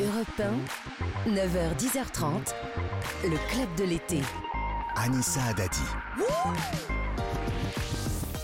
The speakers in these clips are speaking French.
Europe 1, 9h, 10h30, le club de l'été. Anissa Adadi.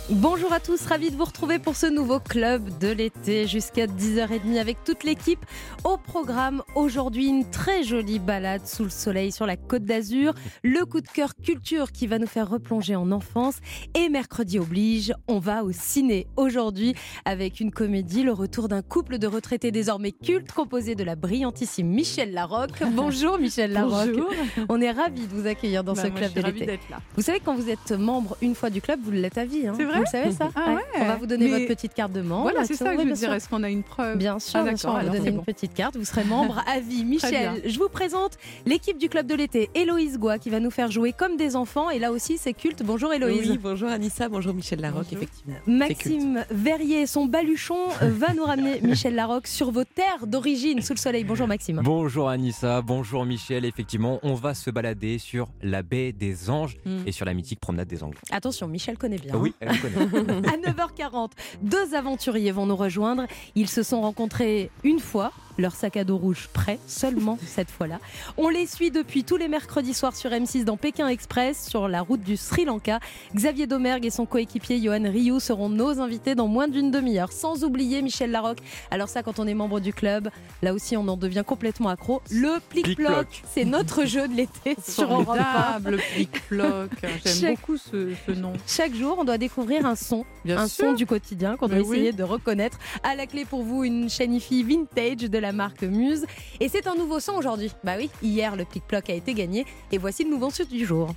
Bonjour à tous, ravi de vous retrouver pour ce nouveau club de l'été jusqu'à 10h30 avec toute l'équipe. Au programme aujourd'hui, une très jolie balade sous le soleil sur la côte d'Azur, le coup de cœur culture qui va nous faire replonger en enfance et mercredi oblige, on va au ciné aujourd'hui avec une comédie, le retour d'un couple de retraités désormais cultes composé de la brillantissime Michel Larocque. Bonjour Michel Larocque. Bonjour. On est ravis de vous accueillir dans Bah, ce club de l'été. d'être là. Vous savez, quand vous êtes membre une fois du club, vous l'êtes à vie. hein. C'est vrai Vous savez ça Ah ouais. On va vous donner Mais- votre petite carte de membre. Voilà, c'est ça que je veux dire. Est-ce qu'on a une preuve? Bien sûr, Ah, bien d'accord, sûr, on va vous donner une bon. petite carte. Vous serez membre à vie. Michel, je vous présente l'équipe du club de l'été. Héloïse Goua qui va nous faire jouer comme des enfants. Et là aussi, c'est culte. Bonjour Héloïse. Oui, bonjour Anissa, bonjour Michel Larocque, Bonjour. effectivement. Maxime Verrier son baluchon euh, va nous ramener Michel Larocque sur vos terres d'origine sous le soleil. Bonjour Maxime. Bonjour Anissa, bonjour Michel. Effectivement, on va se balader sur la baie des Anges Mm. et sur la mythique promenade des Anglais. Attention, Michel connaît bien. Oui, elle À 9h40, deux aventuriers vont nous rejoindre. Ils se sont rencontrés une fois, leur sac à dos rouge prêt, seulement cette fois-là. On les suit depuis tous les mercredis soirs sur M6 dans Pékin Express, sur la route du Sri Lanka. Xavier Domergue et son coéquipier Johan Rioux seront nos invités dans moins d'une demi-heure, sans oublier Michel Larocque. Alors ça, quand on est membre du club, là aussi on en devient complètement accro. Le plic-ploc, c'est notre jeu de l'été sur Europe 1. Formidable, plic-ploc. J'aime Chaque- beaucoup ce, ce nom. Chaque jour, on doit découvrir un son Bien un sûr. son du quotidien qu'on doit Mais oui. essayer de reconnaître. À la clé pour vous, une Shanifi vintage de la marque Muse. Et c'est un nouveau son aujourd'hui. Bah oui, hier le pic-ploc a été gagné et voici le nouveau son du jour.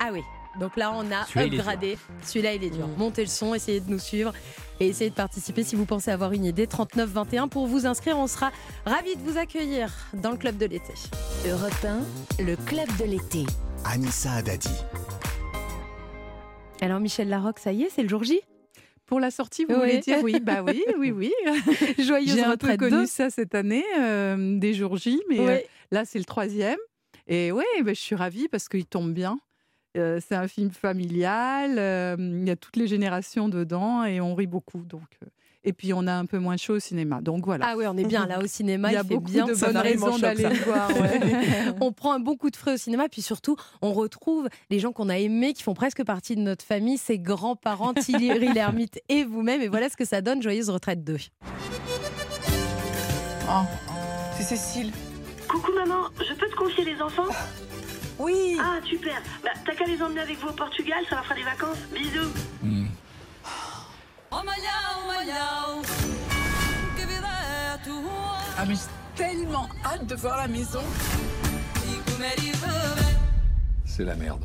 Ah oui, donc là on a upgradé. Celui-là il est dur. Mm. Montez le son, essayez de nous suivre et essayez de participer si vous pensez avoir une idée. 39 21 pour vous inscrire, on sera ravis de vous accueillir dans le club de l'été. Europe 1, le club de l'été. Anissa Adadi. Alors Michel Larocque, ça y est, c'est le jour J? Pour la sortie, vous Oui. voulez dire? Oui, bah oui, oui, oui. Joyeuse J'ai un peu retraite connu ça cette année, euh, des jours J, mais euh, là, c'est le troisième. Et ouais, bah, je suis ravie parce qu'il tombe bien. Euh, c'est un film familial, il y a toutes les générations dedans et on rit beaucoup. Donc, et puis, on a un peu moins chaud au cinéma. Donc voilà. Ah oui, on est bien là au cinéma, il y a fait beaucoup bien. de bonnes raisons d'aller voir. ouais. On prend un bon coup de frais au cinéma, puis surtout, on retrouve les gens qu'on a aimés, qui font presque partie de notre famille, ses grands-parents, Thierry Lhermitte et vous-même. Et voilà ce que ça donne, Joyeuse Retraite 2. Oh, c'est Cécile. Coucou maman, je peux te confier les enfants? Oui. Ah super, bah t'as qu'à les emmener avec vous au Portugal, ça leur fera des vacances. Bisous. Ah mais j'ai tellement hâte de voir la maison. C'est la merde.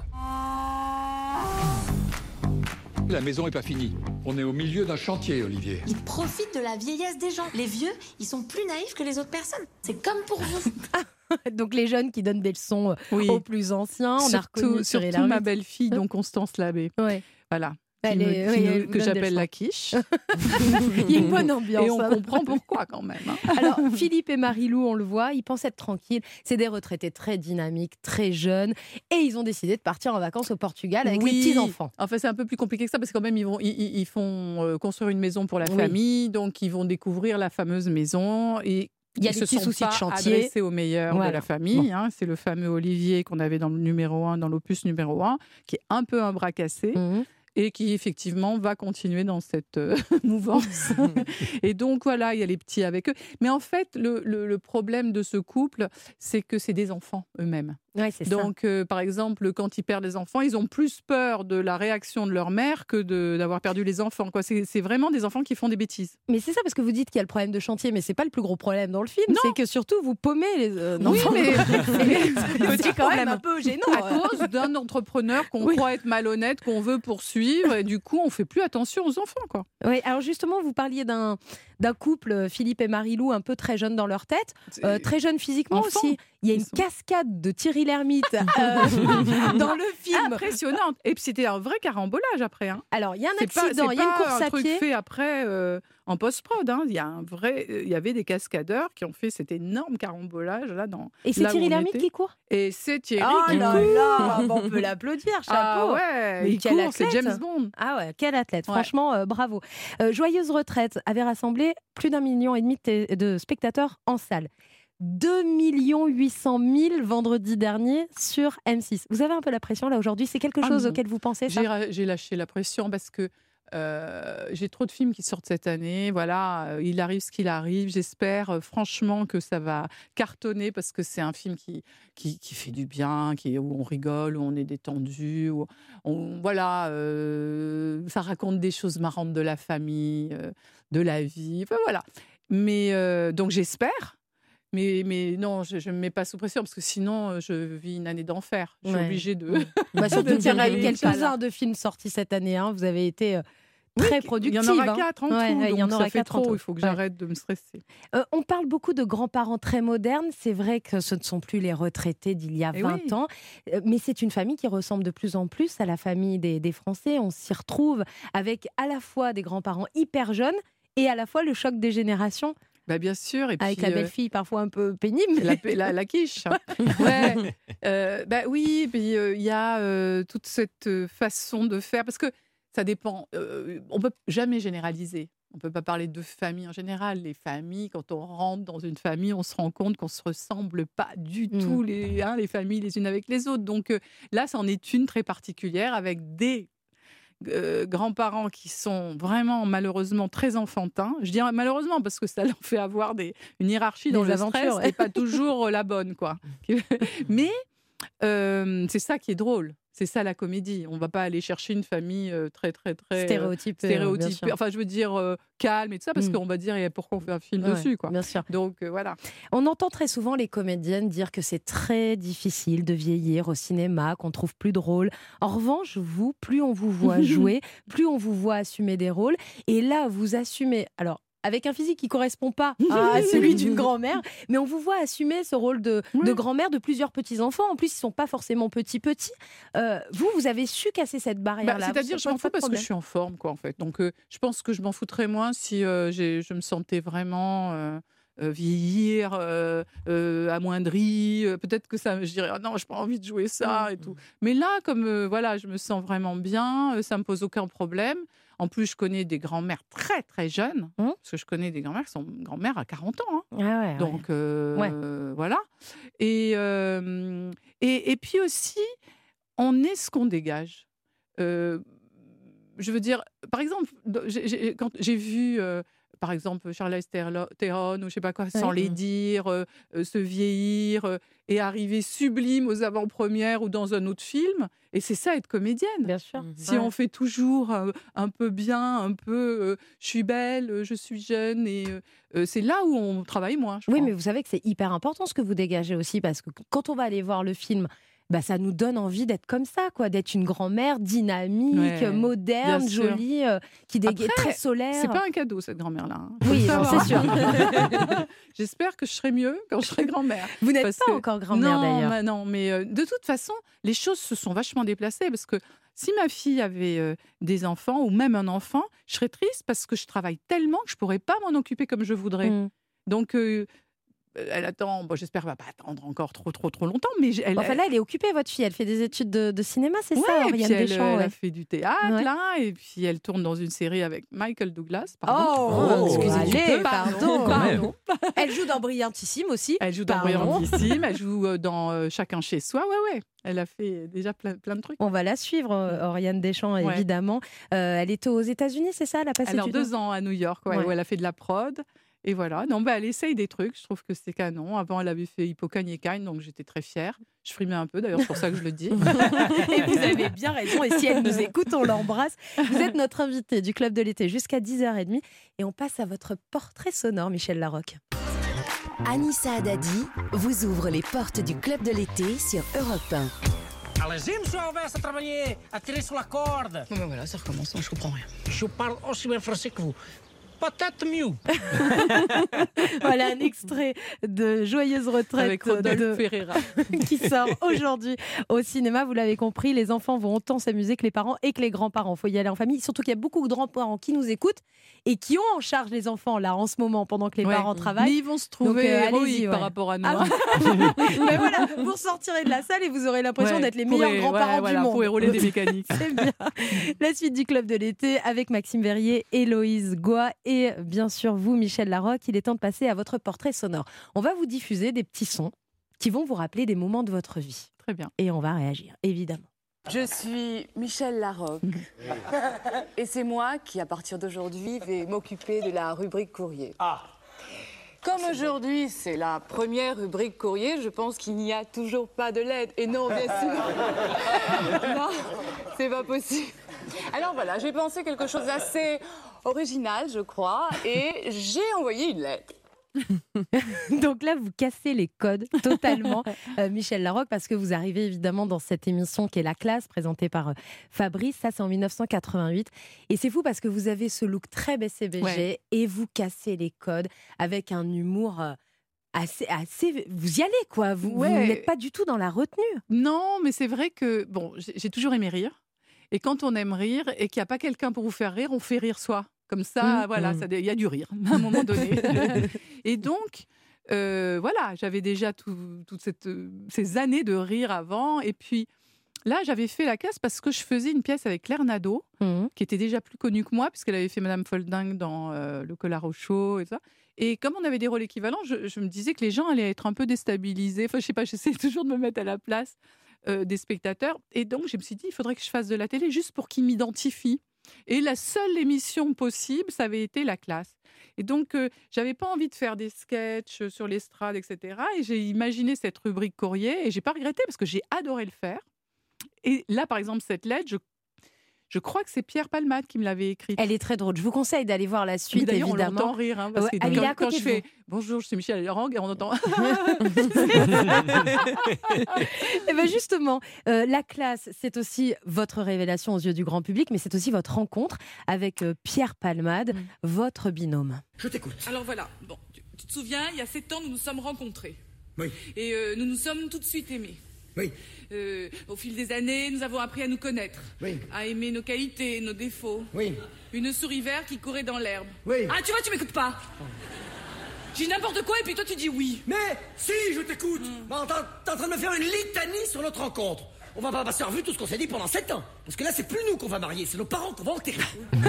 La maison est pas finie. On est au milieu d'un chantier, Olivier. Ils profitent de la vieillesse des gens. Les vieux, ils sont plus naïfs que les autres personnes. C'est comme pour vous. Donc les jeunes qui donnent des leçons Oui. aux plus anciens, on a surtout reconnu Thierry surtout ma belle-fille, donc Constance Labbé. Ouais. Voilà. Elle Qui me- est- qui oui, nous- elle que j'appelle la quiche. Il y a une bonne ambiance. Et on hein. comprend pourquoi quand même. hein. Alors, Philippe et Marie-Lou, on le voit, ils pensent être tranquilles. C'est des retraités très dynamiques, très jeunes. Et ils ont décidé de partir en vacances au Portugal avec Oui. les petits-enfants. Enfin, c'est un peu plus compliqué que ça parce que quand même, ils, vont, ils, font euh, construire une maison pour la Oui. famille, donc ils vont découvrir la fameuse maison et Il y a des se petits soucis de chantier. adressés au meilleur Voilà. de la famille. hein. C'est le fameux Olivier qu'on avait dans le numéro 1, dans l'opus numéro 1, qui est un peu un bras cassé Mhm. Et qui effectivement va continuer dans cette euh, mouvance. et donc voilà, il y a les petits avec eux. Mais en fait, le, le- le problème de ce couple, c'est que c'est des enfants eux-mêmes. Ouais, c'est ça. Donc, euh, par exemple, quand ils perdent les enfants, ils ont plus peur de la réaction de leur mère que d'avoir perdu les enfants. C'est vraiment des enfants qui font des bêtises. Mais c'est ça parce que vous dites qu'il y a le problème de chantier, mais c'est pas le plus gros problème dans le film. Non. C'est que surtout vous paumez les euh, Oui, enfants. mais- c'est quand même un peu gênant. à cause d'un entrepreneur qu'on Oui. croit être malhonnête, qu'on veut poursuivre, et du coup, on fait plus attention aux enfants. quoi. Oui, alors justement, vous parliez d'un couple, Philippe et Marie-Lou, un peu très jeunes dans leur tête, euh, très jeunes physiquement aussi. Il y a une cascade de Thierry Lhermitte euh, dans le film. Impressionnante. Et puis c'était un vrai carambolage après. Hein. Alors, il y a un accident, il y a une course un à truc pied. fait après euh, en post-prod. hein. Il y a un vrai, il y avait des cascadeurs qui ont fait cet énorme carambolage là dans. Et c'est Thierry Lhermitte qui court? Et c'est Thierry Oh qui là court. là Bon, On peut l'applaudir, chapeau Ah ouais, Mais il quel court, c'est athlète. James Bond. Ah ouais, quel athlète, Ouais. franchement, euh, bravo. Euh, Joyeuse retraite avait rassemblé plus d'un million et demi de de spectateurs en salle. 2 800 000 vendredi dernier sur M6. Vous avez un peu la pression là aujourd'hui? C'est quelque Ah chose auquel vous pensez J'ai lâché la pression parce que euh, j'ai trop de films qui sortent cette année. Voilà, euh, il arrive ce qu'il arrive. J'espère euh, franchement que ça va cartonner parce que c'est un film qui, qui, qui fait du bien, qui, où on rigole, où on est détendu. Où on, voilà, euh, ça raconte des choses marrantes de la famille, de la vie. Enfin, voilà. Mais donc j'espère. Mais, mais non, je ne me mets pas sous pression parce que sinon, euh, je vis une année d'enfer. Je suis Ouais. obligée de. Bah, surtout qu'il y en a quelques-uns de films sortis cette année. hein. Vous avez été euh, très Il productive. y en aura hein. quatre en Ouais, tout, il y en aura ça fait quatre en trop. tout. Il faut que Ouais. j'arrête de me stresser. Euh, on parle beaucoup de grands-parents très modernes. C'est vrai que ce ne sont plus les retraités d'il y a Eh 20 oui. ans. Mais c'est une famille qui ressemble de plus en plus à la famille des, des Français. On s'y retrouve avec à la fois des grands-parents hyper jeunes et à la fois le choc des générations Bah, bien sûr. Et avec puis, la euh, belle-fille parfois un peu pénible. la, la, la quiche. ouais. Euh, bah oui, euh, il y a euh, toute cette façon de faire parce que ça dépend. on peut jamais généraliser. On peut pas parler de famille en général. Les familles, quand on rentre dans une famille, on se rend compte qu'on se ressemble pas du Mm. tout les, hein, les familles les unes avec les autres. Donc là, c'en est une très particulière avec des euh, grands-parents qui sont vraiment malheureusement très enfantins. Je dis malheureusement parce que ça leur fait avoir des, une hiérarchie dans Des le aventures, et pas toujours euh, la bonne, quoi. Mais euh, c'est ça qui est drôle. C'est ça la comédie. On va pas aller chercher une famille très très très euh, Stéréotypé, bien stéréotypée. Enfin, je veux dire euh, calme et tout ça parce Mm. qu'on va dire et pourquoi on fait un film Ouais, dessus, quoi? Bien sûr. Donc euh, voilà. On entend très souvent les comédiennes dire que c'est très difficile de vieillir au cinéma, qu'on trouve plus drôle. En revanche, vous, plus on vous voit jouer, plus on vous voit assumer des rôles. Et là, vous assumez. Alors. Avec un physique qui correspond pas à celui d'une grand-mère, mais on vous voit assumer ce rôle de, de grand-mère de plusieurs petits-enfants. En plus, ils sont pas forcément petits-petits. Euh, vous, vous avez su casser cette Bah, barrière-là. C'est-à-dire, je m'en fous parce que je suis en forme, quoi, en fait. Donc, euh, je pense que je m'en foutrais moins si euh, je me sentais vraiment euh, euh, vieillir, euh, euh, amoindrie. Euh, Peut-être que ça, je dirais, Ah non, j'ai pas envie de jouer ça et tout. Mais là, comme euh, voilà, je me sens vraiment bien, euh, ça me pose aucun problème. En plus, je connais des grands-mères très très jeunes, Hum. parce que je connais des grands-mères qui sont grand-mères à 40 ans. hein. Ah ouais. Donc euh, voilà. Et, euh, et, et puis aussi, on est ce qu'on dégage. Je veux dire, par exemple, j'ai- j'ai- quand j'ai vu, euh, par exemple, Charlize Theron ou je sais pas quoi, sans Ouais. les dire, euh, euh, se vieillir euh, et arriver sublime aux avant-premières ou dans un autre film. Et c'est ça être comédienne. Bien sûr. Si Ouais. on fait toujours un peu bien, un peu euh, je suis belle, euh, je suis jeune, et c'est là où on travaille moins. je Oui, crois. mais vous savez que c'est hyper important ce que vous dégagez aussi, parce que quand on va aller voir le film, bah, ça nous donne envie d'être comme ça, quoi, d'être une grand-mère dynamique, Ouais, moderne, jolie, euh, qui dégage Après, très solaire. C'est pas un cadeau, cette grand-mère-là. hein. Oui, c'est sûr. J'espère que je serai mieux quand je serai grand-mère. Vous n'êtes pas que- encore grand-mère non, d'ailleurs. bah non, mais euh, de toute façon, les choses se sont vachement déplacées parce que si ma fille avait euh, des enfants ou même un enfant, je serais triste parce que je travaille tellement que je pourrais pas m'en occuper comme je voudrais. Mm. Donc, euh, elle attend. Bon, j'espère qu'elle va pas attendre encore trop, trop, trop longtemps. Mais elle, Enfin là, elle est occupée, votre fille. Elle fait des études de, de cinéma, c'est Ouais, ça, et puis Oriane elle, Deschamps elle ouais. a fait du théâtre Ouais. là, et puis elle tourne dans une série avec Michael Douglas. Oh, Pardon. excusez du Allez, peu, pardon. Elle joue dans Brillantissime aussi. Elle joue dans Pardon. Brillantissime, elle joue euh, dans euh, Chacun chez soi. Ouais, ouais. Elle a fait déjà plein, plein de trucs. On va la suivre, euh, Oriane Deschamps, Ouais. évidemment. Euh, elle était aux États-Unis, c'est ça Elle a passé Alors du deux temps? ans à New York, ouais, Ouais. où elle a fait de la prod. Et voilà. Non, bah, elle essaye des trucs. Je trouve que c'est canon. Avant, elle avait fait Hippocagne donc j'étais très fière. Je frimais un peu, d'ailleurs, c'est pour ça que je le dis. Et vous avez bien raison. Et si elle nous écoute, on l'embrasse. Vous êtes notre invité du Club de l'été jusqu'à 10h30. Et on passe à votre portrait sonore, Michel Larocque. Anissa Haddadi vous ouvre les portes du club de l'été sur Europe 1. Allez-y, monsieur Alves, à travailler, à tirer sur la corde. Bon ben voilà, ça recommence, je comprends rien. Je parle aussi bien français que vous. Mieux. voilà un extrait de Joyeuse retraite Avec de- Ferreira. qui sort aujourd'hui au cinéma. Vous l'avez compris, les enfants vont autant s'amuser que les parents et que les grands-parents. Il faut y aller en famille. Surtout qu'il y a beaucoup de grands-parents qui nous écoutent et qui ont en charge les enfants là en ce moment pendant que les Ouais. parents Mais travaillent. ils vont se trouver euh, héroïques par rapport à nous. Ah, hein. Mais voilà, vous ressortirez de la salle et vous aurez l'impression Ouais, d'être les meilleurs grands-parents voilà, du monde. pour rouler des mécaniques. C'est bien. La suite du club de l'été avec Maxime Verrier, Héloïse Goua et bien sûr vous, Michel Larocque. Il est temps de passer à votre portrait sonore. On va vous diffuser des petits sons qui vont vous rappeler des moments de votre vie. Très bien. Et on va réagir, évidemment. Je suis Michel Larocque et c'est moi qui, à partir d'aujourd'hui, vais m'occuper de la rubrique courrier. Comme aujourd'hui, c'est la première rubrique courrier, je pense qu'il n'y a toujours pas de lettres. Et non, bien sûr. non, c'est pas possible. Alors voilà, j'ai pensé quelque chose d'assez original, je crois, et j'ai envoyé une lettre. Donc là, vous cassez les codes totalement, euh, Michel Larocque, parce que vous arrivez évidemment dans cette émission qui est La classe, présentée par euh, Fabrice. Ça, c'est en 1988. Et c'est fou parce que vous avez ce look très BCBG Ouais. et vous cassez les codes avec un humour. euh, Assez, assez, vous y allez quoi, vous, n'êtes pas du tout dans la retenue. Non, mais c'est vrai que bon, j'ai toujours aimé rire. Et quand on aime rire et qu'il n'y a pas quelqu'un pour vous faire rire, on fait rire soi. Comme ça, Mmh. voilà, Mmh. il y a du rire à un moment donné. et donc, euh, voilà, j'avais déjà tout- toutes euh, ces années de rire avant. Et puis là, j'avais fait la classe parce que je faisais une pièce avec Claire Nadeau, Mmh. qui était déjà plus connue que moi, puisqu'elle avait fait Madame Folding dans euh, Le Collard au chaud et tout ça. Et comme on avait des rôles équivalents, je, je me disais que les gens allaient être un peu déstabilisés. Enfin, je sais pas, j'essaie toujours de me mettre à la place euh, des spectateurs. Et donc, je me suis dit, il faudrait que je fasse de la télé juste pour qu'ils m'identifient. Et la seule émission possible, ça avait été la classe. Et donc, euh, j'avais pas envie de faire des sketchs sur l'estrade, etc. Et j'ai imaginé cette rubrique courrier et j'ai pas regretté parce que j'ai adoré le faire. Et là, par exemple, cette lettre, je, je crois que c'est Pierre Palmade qui me l'avait écrite. Elle est très drôle. Je vous conseille d'aller voir la Mais suite, D'ailleurs, on évidemment. l'entend rire. hein, parce Ouais, que elle est quand, à quand côté je de fais vous. bonjour, je suis Michel Larang et on entend. Et ben justement, euh, la classe, c'est aussi votre révélation aux yeux du grand public, mais c'est aussi votre rencontre avec euh, Pierre Palmade, votre binôme. Je t'écoute. Alors voilà, bon, tu, tu te souviens, il y a sept ans, nous nous sommes rencontrés. Oui. Et euh, nous nous sommes tout de suite aimés. Oui. Euh, au fil des années, nous avons appris à nous connaître. Oui. À aimer nos qualités, nos défauts. Oui. Une souris verte qui courait dans l'herbe. Oui. Ah, tu vois, tu m'écoutes pas. J'ai n'importe quoi et puis toi tu dis oui. Mais si, je t'écoute. Bon, t'es t'es en train de me faire une litanie sur notre rencontre. On va pas passer en revue tout ce qu'on s'est dit pendant sept ans. Parce que là, c'est plus nous qu'on va marier, c'est nos parents qu'on va enterrer.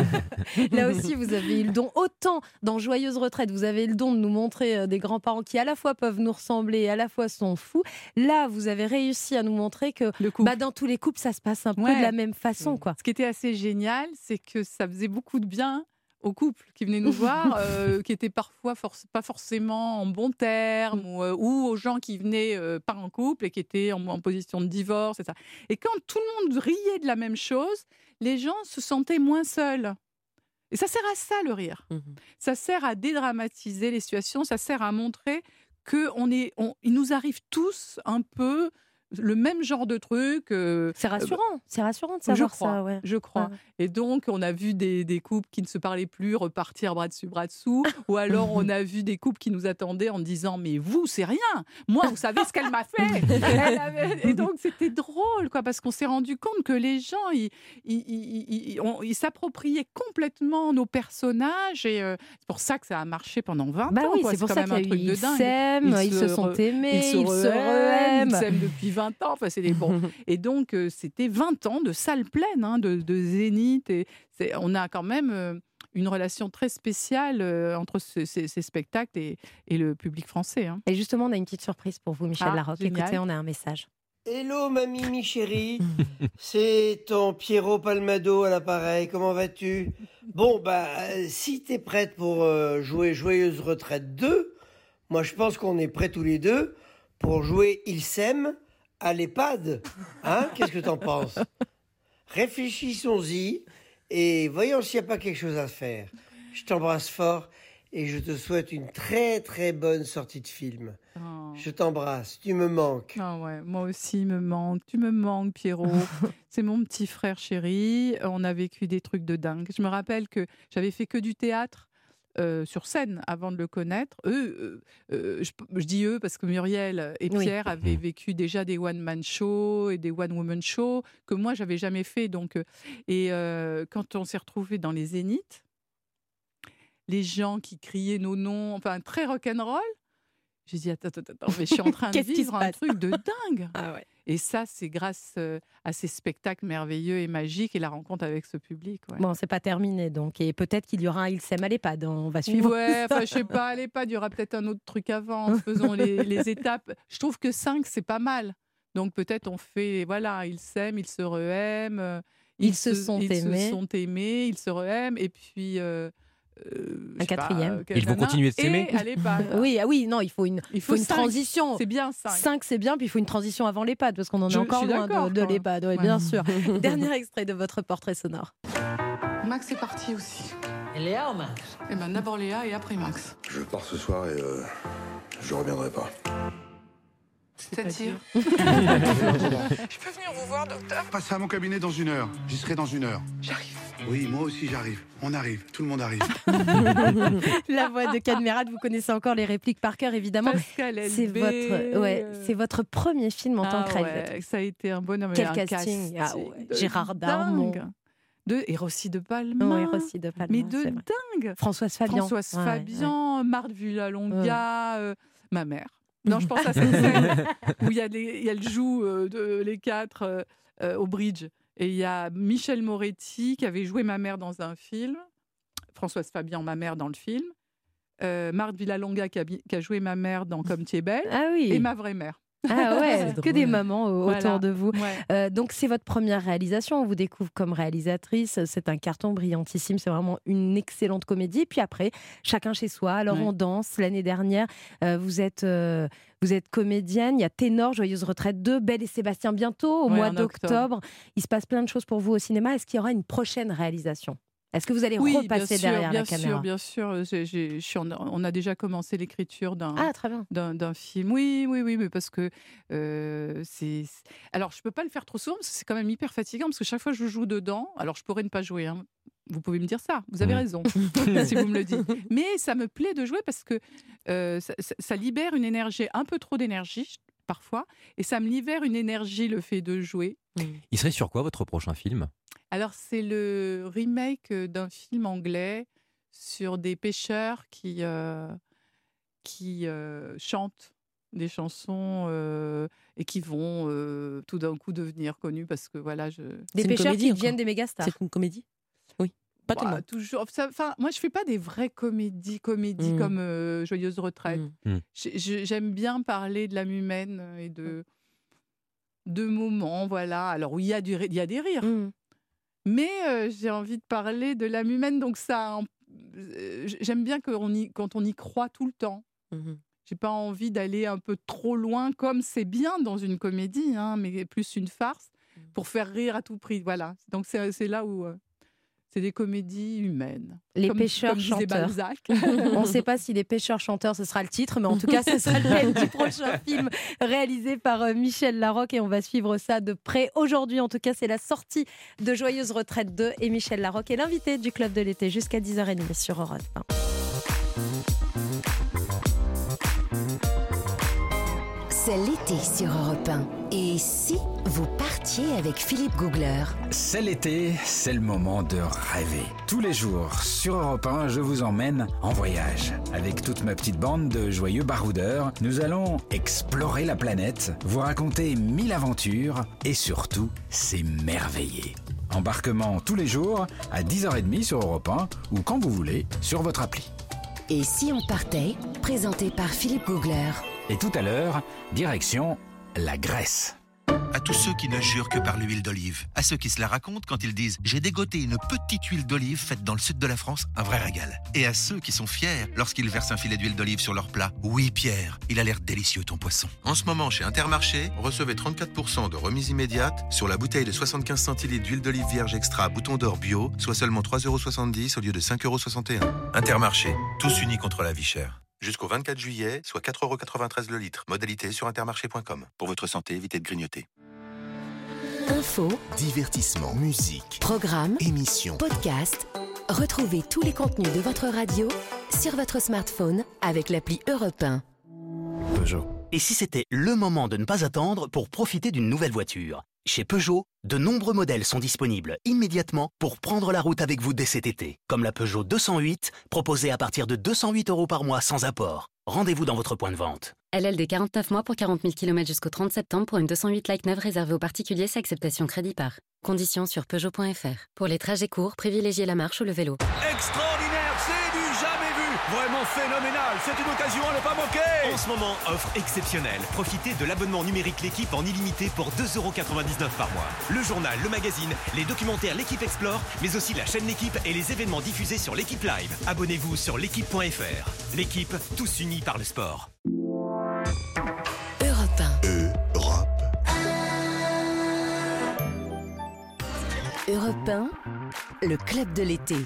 Là aussi, vous avez eu le don, autant dans Joyeuse Retraite, vous avez le don de nous montrer euh, des grands-parents qui à la fois peuvent nous ressembler et à la fois sont fous. Là, vous avez réussi à nous montrer que bah, dans tous les couples, ça se passe un peu Ouais. de la même façon. quoi. Ce qui était assez génial, c'est que ça faisait beaucoup de bien aux couples qui venaient nous voir, euh, qui étaient parfois pas forcément en bons termes, ou, euh, ou aux gens qui venaient euh, pas en couple et qui étaient en, en position de divorce. Et, ça. et quand tout le monde riait de la même chose, les gens se sentaient moins seuls. Et ça sert à ça le rire. Ça sert à dédramatiser les situations, ça sert à montrer que on est, on- il nous arrive tous un peu le même genre de truc. euh, C'est rassurant, c'est rassurant de je savoir crois, ça. Ouais. je crois. Et donc, on a vu des, des couples qui ne se parlaient plus repartir bras dessus, bras dessous. ou alors, on a vu des couples qui nous attendaient en disant Mais vous, c'est rien. Moi, vous savez ce qu'elle m'a fait. Elle avait- Et donc, c'était drôle, quoi, parce qu'on s'est rendu compte que les gens, ils, ils, ils- ils- s'appropriaient complètement nos personnages. Et euh, c'est pour ça que ça a marché pendant 20 Bah ans. oui, c'est pour quand ça même un qu'il y a truc eu Ils s'aiment, ils se sont aimés, ils se Ils s'aiment depuis 20 ans. Enfin, c'était bon. Et donc, euh, c'était 20 ans de salle pleine, hein, de, de zénith. Et c'est- on a quand même euh, une relation très spéciale euh, entre ce- ces, ces spectacles et, et le public français. hein. Et justement, on a une petite surprise pour vous, Michel Ah, Larocque. génial. Écoutez, on a un message. Hello mamie mi chérie, c'est ton Pierrot Palmado à l'appareil, comment vas-tu? Bon bah si t'es prête pour jouer Joyeuse Retraite 2, moi je pense qu'on est prêts tous les deux pour jouer Il s'aime à l'EHPAD. Hein Qu'est-ce que t'en penses? Réfléchissons-y et voyons s'il n'y a pas quelque chose à faire. Je t'embrasse fort et je te souhaite une très très bonne sortie de film. Je t'embrasse, tu me manques. Ah ouais, moi aussi, il me manque. Tu me manques, Pierrot. c'est mon petit frère chéri. On a vécu des trucs de dingue. Je me rappelle que j'avais fait que du théâtre. Euh, sur scène avant de le connaître. Eux, euh, euh, je, je dis eux parce que Muriel et Oui. Pierre avaient vécu déjà des one-man shows et des one-woman shows que moi, j'avais jamais fait. Donc, et euh, quand on s'est retrouvés dans les zéniths, les gens qui criaient nos noms, enfin, très rock'n'roll, j'ai dit, attends, attends, attends, mais je suis en train de vivre un truc de dingue. Ah Et ça, c'est grâce à ces spectacles merveilleux et magiques et la rencontre avec ce public. ouais. Bon, c'est pas terminé donc. Et peut-être qu'il y aura un Il s'aime à l'EHPAD. On va suivre. Ouais, enfin, je sais pas, allez pas, il y aura peut-être un autre truc avant. Faisons les, les étapes. Je trouve que 5, c'est pas mal. Donc peut-être on fait, voilà, ils s'aiment, ils se re-aiment. euh, Ils se sont ils aimés. se sont aimés, ils se re-aiment. Et puis. euh, euh, Un pas, quatrième. euh, Ils vont continuer de s'aimer l'EHPAD. Oui, ah oui, non, il faut une, Il faut faut une cinq. transition. C'est bien 5. 5, c'est bien, puis il faut une transition avant l'EHPAD, parce qu'on en est encore loin de, de l'EHPAD, oui, Ouais. bien sûr. Dernier extrait de votre portrait sonore. Max est parti aussi. Et Léa ou Max? Eh ben d'abord Léa et après Max. Je pars ce soir et euh, je reviendrai pas. C'est-à-dire? Je Je peux venir vous voir, docteur? Passez à mon cabinet dans une heure. J'y serai dans une heure. J'arrive. Oui, moi aussi j'arrive. On arrive. Tout le monde arrive. La voix de Cadmerade, vous connaissez encore les répliques par cœur, évidemment. C'est votre, ouais, c'est votre premier film en tant ah que réalisateur. ouais, ça a été un bonhomme. Quel un casting, ah ouais, de Gérard Darmon. dingue. De et Rossi de Palma. Oui, Rossi de Palma, Mais de dingue. Françoise Fabian. Françoise Ouais, Fabian, Marthe Villalonga, euh, ma mère. Non, je pense à cette scène où il y a, les, il y a le joue euh, de les quatre euh, au bridge. Et il y a Michel Moretti qui avait joué ma mère dans un film, Françoise Fabian, ma mère dans le film, euh, Marthe Villalonga qui a, bi- qui a joué ma mère dans Comme tu es belle, Ah oui. et ma vraie mère. Ah ouais, que des mamans Voilà. autour de vous. Ouais. Euh, donc c'est votre première réalisation, on vous découvre comme réalisatrice, c'est un carton brillantissime, c'est vraiment une excellente comédie. Puis après, chacun chez soi. Alors Ouais. on danse. L'année dernière, euh, vous êtes euh, vous êtes comédienne. Il y a Ténor, Joyeuse retraite 2, Belle et Sébastien bientôt au Ouais, mois d'octobre. Il se passe plein de choses pour vous au cinéma. Est-ce qu'il y aura une prochaine réalisation? Est-ce que vous allez Oui, repasser bien sûr, derrière bien la caméra sûr, bien sûr. Je suis en- on a déjà commencé l'écriture d'un Ah très bien. d'un d'un film. Oui, oui, oui, mais parce que euh, c'est. Alors, je peux pas le faire trop souvent parce que c'est quand même hyper fatigant parce que chaque fois que je joue dedans, alors je pourrais ne pas jouer. hein. Vous pouvez me dire ça, vous avez raison, si vous me le dites. Mais ça me plaît de jouer parce que euh, ça, libère une énergie, un peu trop d'énergie parfois, et ça me libère une énergie le fait de jouer. Il serait sur quoi votre prochain film? Alors, c'est le remake euh, d'un film anglais sur des pêcheurs qui, euh, qui euh, chantent des chansons euh, et qui vont euh, tout d'un coup devenir connus parce que voilà, je. Des pêcheurs comédie qui deviennent des méga stars. C'est une comédie? Oui. Pas Bah, toujours. Enfin, moi, je fais pas des vraies comédies, comédies Mm. comme euh, Joyeuse retraite. Mm. Mm. J'ai- j'ai- J'aime bien parler de l'âme humaine et de de moments, voilà. Alors oui, il y a du, ri- il y a des rires. Mais euh, j'ai envie de parler de l'âme humaine, donc ça, euh, j'aime bien qu'on y- quand on y croit tout le temps. Mhm. J'ai pas envie d'aller un peu trop loin, comme c'est bien dans une comédie, hein, mais plus une farce, pour faire rire à tout prix. Voilà. Donc c'est c'est là où euh, c'est des comédies humaines. Les Comme- pêcheurs comme chanteurs. Balzac. On ne sait pas si les pêcheurs chanteurs ce sera le titre, mais en tout cas ce sera le thème du prochain film réalisé par euh, Michel Larocque et on va suivre ça de près. Aujourd'hui en tout cas c'est la sortie de Joyeuse Retraite 2 et Michel Larocque est l'invité du Club de l'été jusqu'à 10h30 sur Europe 1. C'est l'été sur Europe 1. Et si vous partiez avec Philippe Googler? C'est l'été, c'est le moment de rêver. Tous les jours, sur Europe 1, je vous emmène en voyage. Avec toute ma petite bande de joyeux baroudeurs, nous allons explorer la planète, vous raconter mille aventures et surtout s'émerveiller. Embarquement tous les jours à 10h30 sur Europe 1 ou quand vous voulez sur votre appli. Et si on partait? Présenté par Philippe Googler. Et tout à l'heure, direction la Grèce. À tous ceux qui ne jurent que par l'huile d'olive, à ceux qui se la racontent quand ils disent j'ai dégoté une petite huile d'olive faite dans le sud de la France, un vrai régal. Et à ceux qui sont fiers lorsqu'ils versent un filet d'huile d'olive sur leur plat. Oui Pierre, il a l'air délicieux ton poisson. En ce moment chez Intermarché, recevez 34% de remise immédiate sur la bouteille de 75 centilitres d'huile d'olive vierge extra bouton d'or bio, soit seulement 3,70€ au lieu de 5,61€. Intermarché, tous unis contre la vie chère. Jusqu'au 24 juillet, soit 4,93€ le litre. Modalité sur intermarché.com. Pour votre santé, évitez de grignoter. Info, Divertissement, musique, programme, émission. podcast. Retrouvez tous les contenus de votre radio sur votre smartphone avec l'appli Europe 1. Peugeot. Et si c'était le moment de ne pas attendre pour profiter d'une nouvelle voiture? Chez Peugeot, de nombreux modèles sont disponibles immédiatement pour prendre la route avec vous dès cet été. Comme la Peugeot 208, proposée à partir de 208 euros par mois sans apport. Rendez-vous dans votre point de vente. LLD 49 mois pour 40 000 km jusqu'au 30 septembre pour une 208 Like 9 réservée aux particuliers, c'est acceptation crédit par. Conditions sur Peugeot.fr. Pour les trajets courts, privilégiez la marche ou le vélo. Extraordinaire, vraiment phénoménal, c'est une occasion à ne pas manquer En ce moment, offre exceptionnelle. Profitez de l'abonnement numérique L'équipe en illimité pour 2,99€ par mois. Le journal, le magazine, les documentaires L'équipe Explore, mais aussi la chaîne L'équipe et les événements diffusés sur l'équipe Live. Abonnez-vous sur l'équipe.fr. L'équipe, tous unis par le sport. Europe 1, le club de l'été.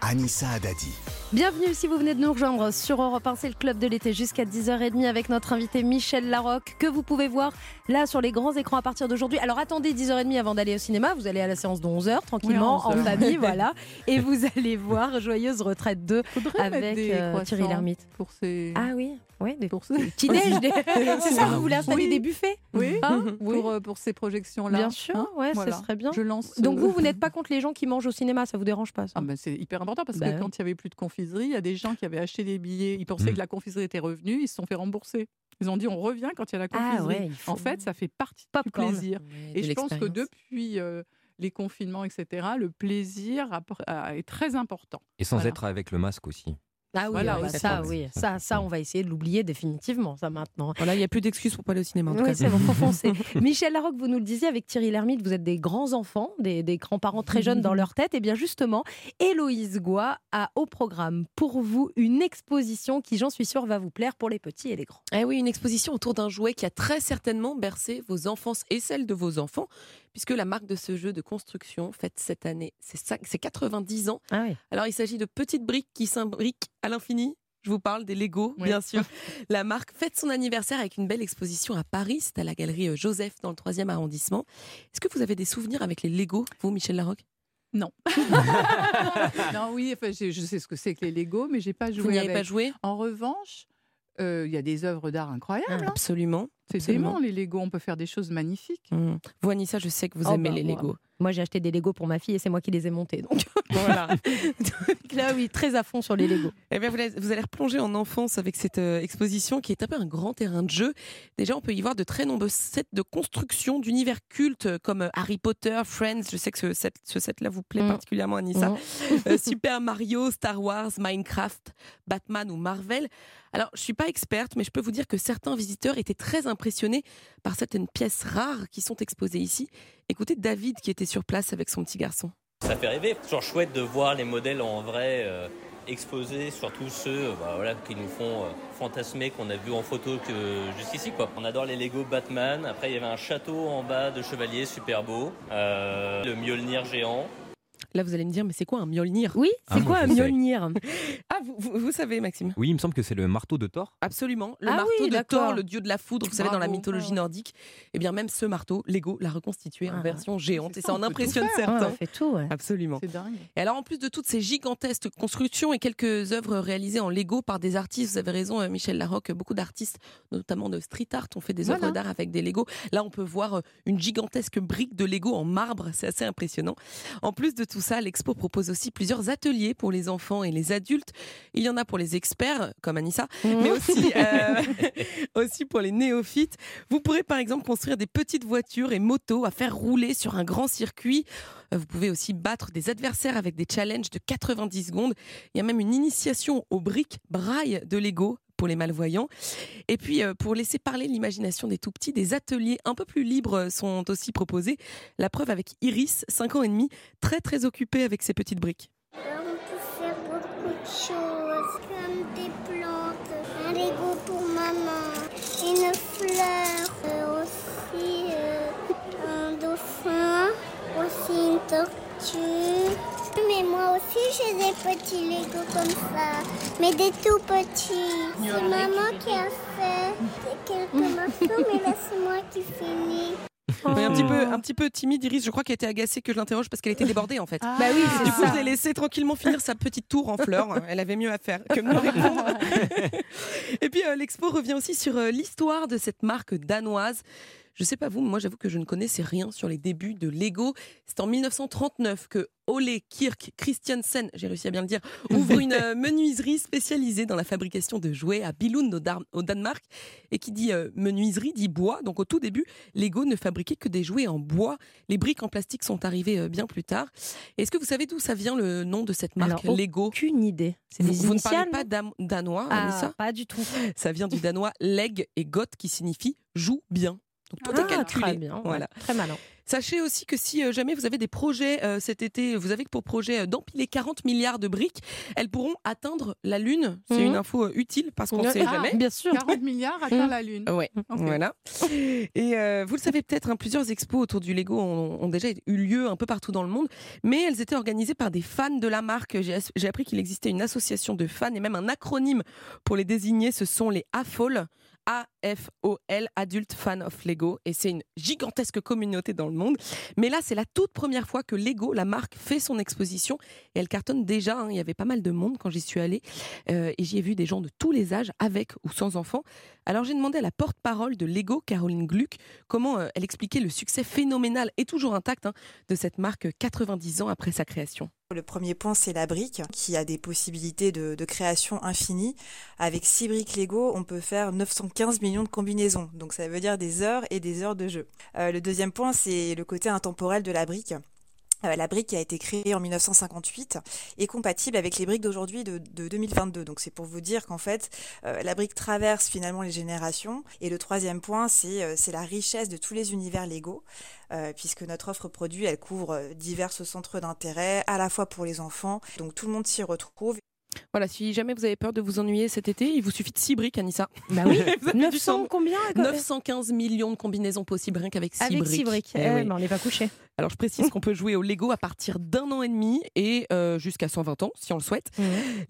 Anissa Dadi. Bienvenue si vous venez de nous rejoindre sur Europe 1, c'est le club de l'été jusqu'à 10h30 avec notre invité Michel Larocque que vous pouvez voir là sur les grands écrans à partir d'aujourd'hui. Alors attendez 10h30 avant d'aller au cinéma, vous allez à la séance de 11h tranquillement Oui, à 11h. en famille, voilà. Et vous allez voir Joyeuse retraite 2 Faudrait mettre avec des euh, Thierry Lhermitte. Pour ces... Ah oui, oui, des pour ces... petits déj. des- C'est ça, vous voulez installer Oui. des buffets Oui, Hein pour, euh, pour ces projections-là. Bien sûr, Hein, ouais, voilà. ce serait bien. Je lance. Donc euh, vous, vous n'êtes pas contre les gens qui mangent au cinéma, ça vous dérange pas ça? Ah ben, c'est hyper important parce Bah que oui. quand il y avait plus de confiserie, il y a des gens qui avaient acheté des billets, ils pensaient Mm. que la confiserie était revenue, ils se sont fait rembourser. Ils ont dit on revient quand il y a la Ah confiserie. ouais, il faut- En fait, ça fait partie du plaisir. Et de je pense que depuis euh, les confinements, etc., le plaisir est très important. Et sans Voilà. être avec le masque aussi. Ah oui, Voilà, ça, oui, ça, ça, on va essayer de l'oublier définitivement, ça maintenant. Voilà, il n'y a plus d'excuses pour pas aller au cinéma. En tout Oui, cas. c'est bon, faut foncer. Michel Larocque, vous nous le disiez avec Thierry Lhermitte, vous êtes des grands enfants, des, des grands-parents très jeunes dans leur tête. Et bien justement, Héloïse Goua a au programme pour vous une exposition qui, j'en suis sûre, va vous plaire pour les petits et les grands. Eh oui, une exposition autour d'un jouet qui a très certainement bercé vos enfances et celles de vos enfants, puisque la marque de ce jeu de construction fête cette année ses cinq- ses 90 ans. Ah oui. Alors il s'agit de petites briques qui s'imbriquent à l'infini. Je vous parle des Lego, Oui. bien sûr. La marque fête son anniversaire avec une belle exposition à Paris. C'est à la galerie euh, Joseph dans le 3e arrondissement. Est-ce que vous avez des souvenirs avec les Lego, vous, Michel Larocque? Non. non, oui, enfin, je sais ce que c'est que les Lego, mais j'ai pas joué Vous n'y avez avec. pas joué? En revanche, euh, il y a des œuvres d'art incroyables. hein. C'est dément, les Lego. On peut faire des choses magnifiques. Mmh. Vous, Anissa, je sais que vous Oh, aimez bah, les Lego. Moi, j'ai acheté des Lego pour ma fille et c'est moi qui les ai montés. Donc Voilà. Donc là, oui, très à fond sur les Lego. Eh bien, vous allez, vous allez replonger en enfance avec cette euh, exposition qui est un peu un grand terrain de jeu. Déjà, on peut y voir de très nombreux sets de construction d'univers cultes euh, comme euh, Harry Potter, Friends. Je sais que ce set, ce set-là vous plaît Mm. particulièrement, Anissa. Mm. Euh, Super Mario, Star Wars, Minecraft, Batman ou Marvel. Alors, je suis pas experte, mais je peux vous dire que certains visiteurs étaient très impressionnés par certaines pièces rares qui sont exposées ici. Écoutez David qui était sur place avec son petit garçon. Ça fait rêver. Toujours chouette de voir les modèles en vrai euh, exposés, surtout ceux euh, bah, qui nous font euh, fantasmer, qu'on a vu en photo que jusqu'ici. Quoi. On adore les Lego Batman. Après, il y avait un château en bas de chevalier super beau. Euh, le Mjolnir géant. Là, vous allez me dire, mais c'est quoi un Mjolnir? Oui, c'est Ah, moi, quoi un. Mjolnir? Ah, vous, vous- vous savez, Maxime Oui, il me semble que c'est le marteau de Thor. Absolument. Le Ah marteau oui, de. Thor, le dieu de la foudre, vous savez, dans la mythologie nordique. Eh bien, même ce marteau, Lego l'a reconstitué en Ah. version géante. C'est Et ça, ça en impressionne certains. on fait tout. ouais. Absolument. C'est dingue. Et alors, en plus de toutes ces gigantesques constructions et quelques œuvres réalisées en Lego par des artistes, vous avez raison, euh, Michel Larocque, beaucoup d'artistes, notamment de street art, ont fait des Voilà. œuvres d'art avec des Lego. Là, on peut voir euh, une gigantesque brique de Lego en marbre, c'est assez impressionnant. En plus de tout ça, l'expo propose aussi plusieurs ateliers pour les enfants et les adultes. Il y en a pour les experts, comme Anissa, mais aussi, euh, aussi pour les néophytes. Vous pourrez par exemple construire des petites voitures et motos à faire rouler sur un grand circuit. Euh, Vous pouvez aussi battre des adversaires avec des challenges de 90 secondes. Il y a même une initiation aux briques braille de Lego pour les malvoyants. Et puis, euh, pour laisser parler l'imagination des tout petits, des ateliers un peu plus libres sont aussi proposés. La preuve avec Iris, 5 ans et demi, très très occupée avec ses petites briques. On peut faire beaucoup de choses, comme des plantes, un Lego pour maman, une fleur, euh, aussi euh, un dauphin, aussi une tortue. Mais moi aussi j'ai des petits Lego comme ça, mais des tout petits. C'est maman qui a fait quelques morceaux, mais là c'est moi qui finis. Un, petit peu, un petit peu timide, Iris. Je crois qu'elle était agacée que je l'interroge parce qu'elle était débordée en fait. Bah oui, du coup, ça. je l'ai laissée tranquillement finir sa petite tour en fleurs. Elle avait mieux à faire que me répondre. Et puis, euh, l'expo revient aussi sur euh, l'histoire de cette marque danoise. Je sais pas vous, mais moi j'avoue que je ne connaissais rien sur les débuts de Lego. C'est en 1939 que Ole Kirk Christiansen, j'ai réussi à bien le dire, ouvre une euh, menuiserie spécialisée dans la fabrication de jouets à Billund au, Danemark. Et qui dit euh, menuiserie dit bois. Donc au tout début, Lego ne fabriquait que des jouets en bois. Les briques en plastique sont arrivées euh, bien plus tard. Est-ce que vous savez d'où ça vient le nom de cette marque Alors, Lego? Aucune idée. C'est vous, des vous ne parlez pas danois, Ah, Anissa? pas du tout. Ça vient du danois leg et got qui signifie joue bien. Donc tout est Ah, calculé. Très bien. Voilà. Très malin. Sachez aussi que si euh, jamais vous avez des projets euh, cet été, vous avez pour projet euh, d'empiler 40 milliards de briques, elles pourront atteindre la Lune. C'est Mhm. une info euh, utile parce qu'on ne sait Ah, jamais. bien sûr. 40 milliards atteint la Lune. Ouais, voilà. Et euh, vous le savez peut-être, hein, plusieurs expos autour du Lego ont, ont déjà eu lieu un peu partout dans le monde, mais elles étaient organisées par des fans de la marque. J'ai appris qu'il existait une association de fans et même un acronyme pour les désigner. Ce sont les AFOL. A-F-O-L, Adult Fan of Lego, et c'est une gigantesque communauté dans le monde. Mais là, c'est la toute première fois que Lego, la marque, fait son exposition, et elle cartonne déjà. hein. Il y avait pas mal de monde quand j'y suis allée, euh, et j'y ai vu des gens de tous les âges, avec ou sans enfants. Alors j'ai demandé à la porte-parole de Lego, Caroline Gluck, comment euh, elle expliquait le succès phénoménal et toujours intact hein, de cette marque 90 ans après sa création. Le premier point, c'est la brique, qui a des possibilités de, de création infinie. Avec 6 briques Lego, on peut faire 915 millions de combinaisons. Donc ça veut dire des heures et des heures de jeu. Euh, le deuxième point, c'est le côté intemporel de la brique. Euh, la brique a été créée en 1958 est compatible avec les briques d'aujourd'hui de, de 2022. Donc c'est pour vous dire qu'en fait, euh, la brique traverse finalement les générations. Et le troisième point, c'est euh, la richesse de tous les univers euh, puisque notre offre produit, elle couvre divers centres d'intérêt, à la fois pour les enfants. Donc tout le monde s'y retrouve. Voilà, si jamais vous avez peur de vous ennuyer cet été, il vous suffit de 6 briques, Anissa. Bah oui, Vous avez du 900 temps. combien 915 millions de combinaisons possibles rien qu'avec 6 Avec briques. six briques. Eh Eh, oui. mais on n'est pas couché. Alors je précise qu'on peut jouer au Lego à partir d'un an et demi et euh, jusqu'à 120 ans si on le souhaite.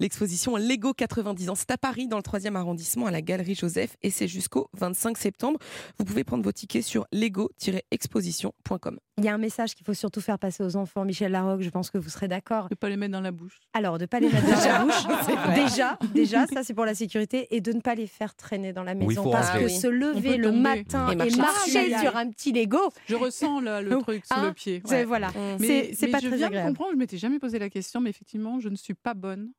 L'exposition Lego 90 ans, c'est à Paris dans le 3e arrondissement à la Galerie Joseph et c'est jusqu'au 25 septembre. Vous pouvez prendre vos tickets sur lego-exposition.com. Il y a un message qu'il faut surtout faire passer aux enfants, Michel Larocque, je pense que vous serez d'accord. De pas les mettre dans la bouche. Alors, de ne pas les mettre dans la bouche. Déjà, déjà, ça c'est pour la sécurité. Et de ne pas les faire traîner dans la maison. Oui, parce que Ah oui. se On lever le tomber. matin Et et marcher dessus. sur un petit Lego, Je ressens là, le truc sous Hein le pied. ouais. voilà. Mais, C'est c'est mais pas je très viens de comprendre, je m'étais jamais posé la question, mais effectivement, je ne suis pas bonne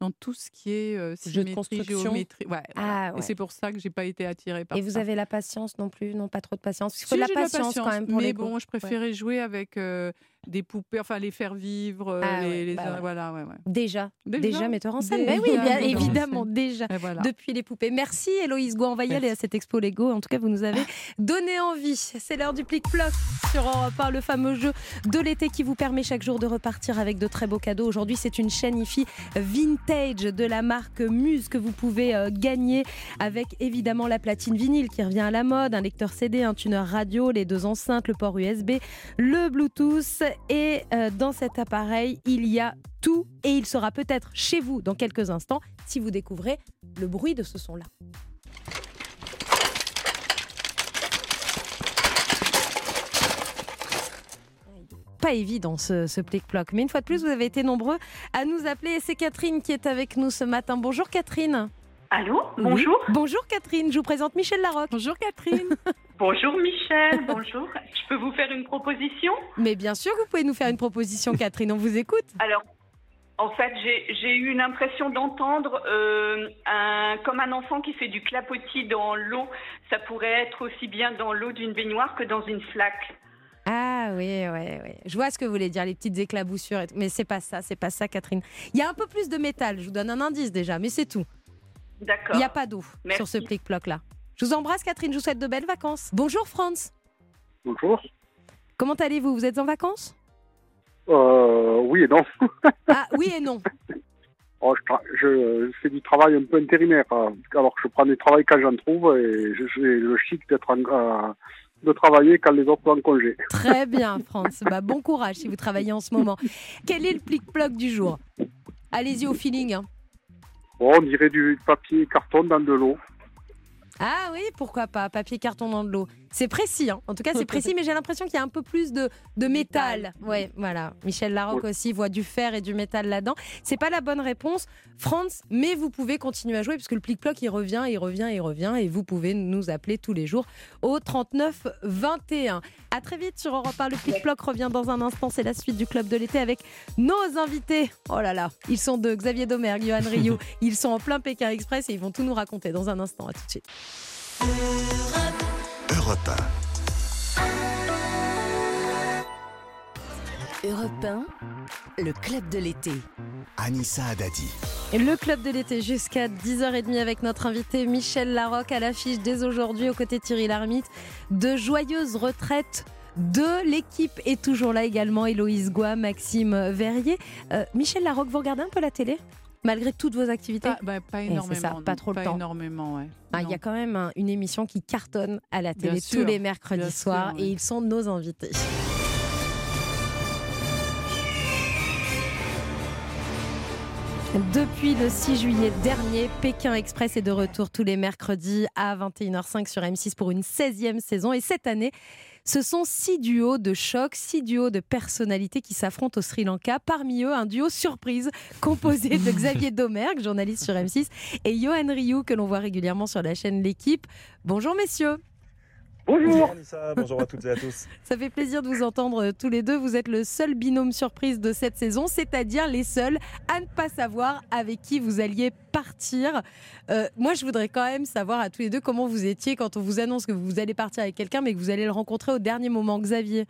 dans tout ce qui est euh, symétrie, construction. géométrie. Ouais, voilà. Ah, ouais. Et c'est pour ça que j'ai pas été attirée par Et vous avez la patience non plus? Non, pas trop de patience? Il faut Si, de la patience, quand même pour mais les bon, je préférais jouer avec euh, des poupées, enfin les faire vivre, Ah les, ouais, les- bah ouais. voilà, ouais, ouais. Déjà, déjà, Déjà metteur en scène. Déjà Ben oui, bien évidemment, déjà. Voilà. Depuis les poupées. Merci Héloïse Gouin. On va y aller à cette expo Lego. En tout cas, vous nous avez donné envie. C'est l'heure du plic-ploc sur Europe 1, le fameux jeu de l'été qui vous permet chaque jour de repartir avec de très beaux cadeaux. Aujourd'hui, c'est une chaîne IFI vintage de la marque Muse que vous pouvez euh, gagner avec évidemment la platine vinyle qui revient à la mode, un lecteur CD, un tuner radio, les deux enceintes, le port USB, le Bluetooth. Et euh, dans cet appareil, il y a tout et il sera peut-être chez vous dans quelques instants si vous découvrez le bruit de ce son-là. Pas évident ce, ce plic-ploc, mais une fois de plus, vous avez été nombreux à nous appeler. Et c'est Catherine qui est avec nous ce matin. Bonjour Catherine. Allô, Oui. bonjour. Bonjour Catherine, je vous présente Michel Larocque. Bonjour Catherine. Bonjour Michel, bonjour. Je peux vous faire une proposition? Mais bien sûr que vous pouvez nous faire une proposition Catherine, on vous écoute. Alors, en fait, j'ai eu l'impression d'entendre euh, un, comme un enfant qui fait du clapotis dans l'eau. Ça pourrait être aussi bien dans l'eau d'une baignoire que dans une flaque. Ah oui, oui, oui. Je vois ce que vous voulez dire, les petites éclaboussures. et tout. Mais c'est pas ça, c'est pas ça, Catherine. Il y a un peu plus de métal. Je vous donne un indice déjà, mais c'est tout. D'accord. Il n'y a pas d'eau sur ce plic-ploc là. Je vous embrasse, Catherine. Je vous souhaite de belles vacances. Bonjour, Franz. Bonjour. Comment allez-vous? Vous êtes en vacances? Euh, oui et non. Ah oui et non. Oh, je, fais du travail un peu intérimaire. euh, Alors que je prends du travail quand j'en trouve et j'ai le chic d'être en- euh, de travailler quand les autres sont en congé. Très bien, Franz. Bah, bon courage si vous travaillez en ce moment. Quel est le plic-ploc du jour? Allez-y au feeling. hein. On dirait du papier carton dans de l'eau. Ah oui, pourquoi pas Papier carton dans de l'eau. C'est précis, hein. en tout cas c'est précis, mais j'ai l'impression qu'il y a un peu plus de, de métal. Ouais, voilà. Michel Larocque aussi voit du fer et du métal là-dedans. C'est pas la bonne réponse, France, mais vous pouvez continuer à jouer puisque le plic-ploc il revient, il revient, il revient et vous pouvez nous appeler tous les jours au 39 21. À très vite sur Europe 1. Le plic-ploc revient dans un instant. C'est la suite du club de l'été avec nos invités. Oh là là, ils sont de Xavier Domergue, Johan Rioux. Ils sont en plein Pékin Express et ils vont tout nous raconter dans un instant. À tout de suite. Europe Europe 1, le club de l'été. Anissa Adadi. Et Le club de l'été jusqu'à 10h30 avec notre invité Michel Larocque à l'affiche dès aujourd'hui aux côtés de Thierry Lhermitte. De joyeuses retraites de l'équipe est toujours là également Héloïse Goua, Maxime Verrier. Euh, Michel Larocque, vous regardez un peu la télé? Malgré toutes vos activités Pas, bah, pas Eh, énormément. pas trop le temps. énormément, ouais. Ah, Il y a quand même un- une émission qui cartonne à la télé Bien tous sûr, les mercredis soirs et ils sont nos invités. Depuis le 6 juillet dernier, Pékin Express est de retour tous les mercredis à 21h05 sur M6 pour une 16e saison. Et cette année, ce sont six duos de choc, six duos de personnalités qui s'affrontent au Sri Lanka. Parmi eux, un duo surprise composé de Xavier Domergue, journaliste sur M6, et Johan Rioux, que l'on voit régulièrement sur la chaîne L'équipe. Bonjour messieurs. Bonjour Anissa, bonjour à toutes et à tous. Ça fait plaisir de vous entendre euh, tous les deux. Vous êtes le seul binôme surprise de cette saison, c'est-à-dire les seuls à ne pas savoir avec qui vous alliez partir. Euh, moi, je voudrais quand même savoir à tous les deux comment vous étiez quand on vous annonce que vous allez partir avec quelqu'un, mais que vous allez le rencontrer au dernier moment. Xavier.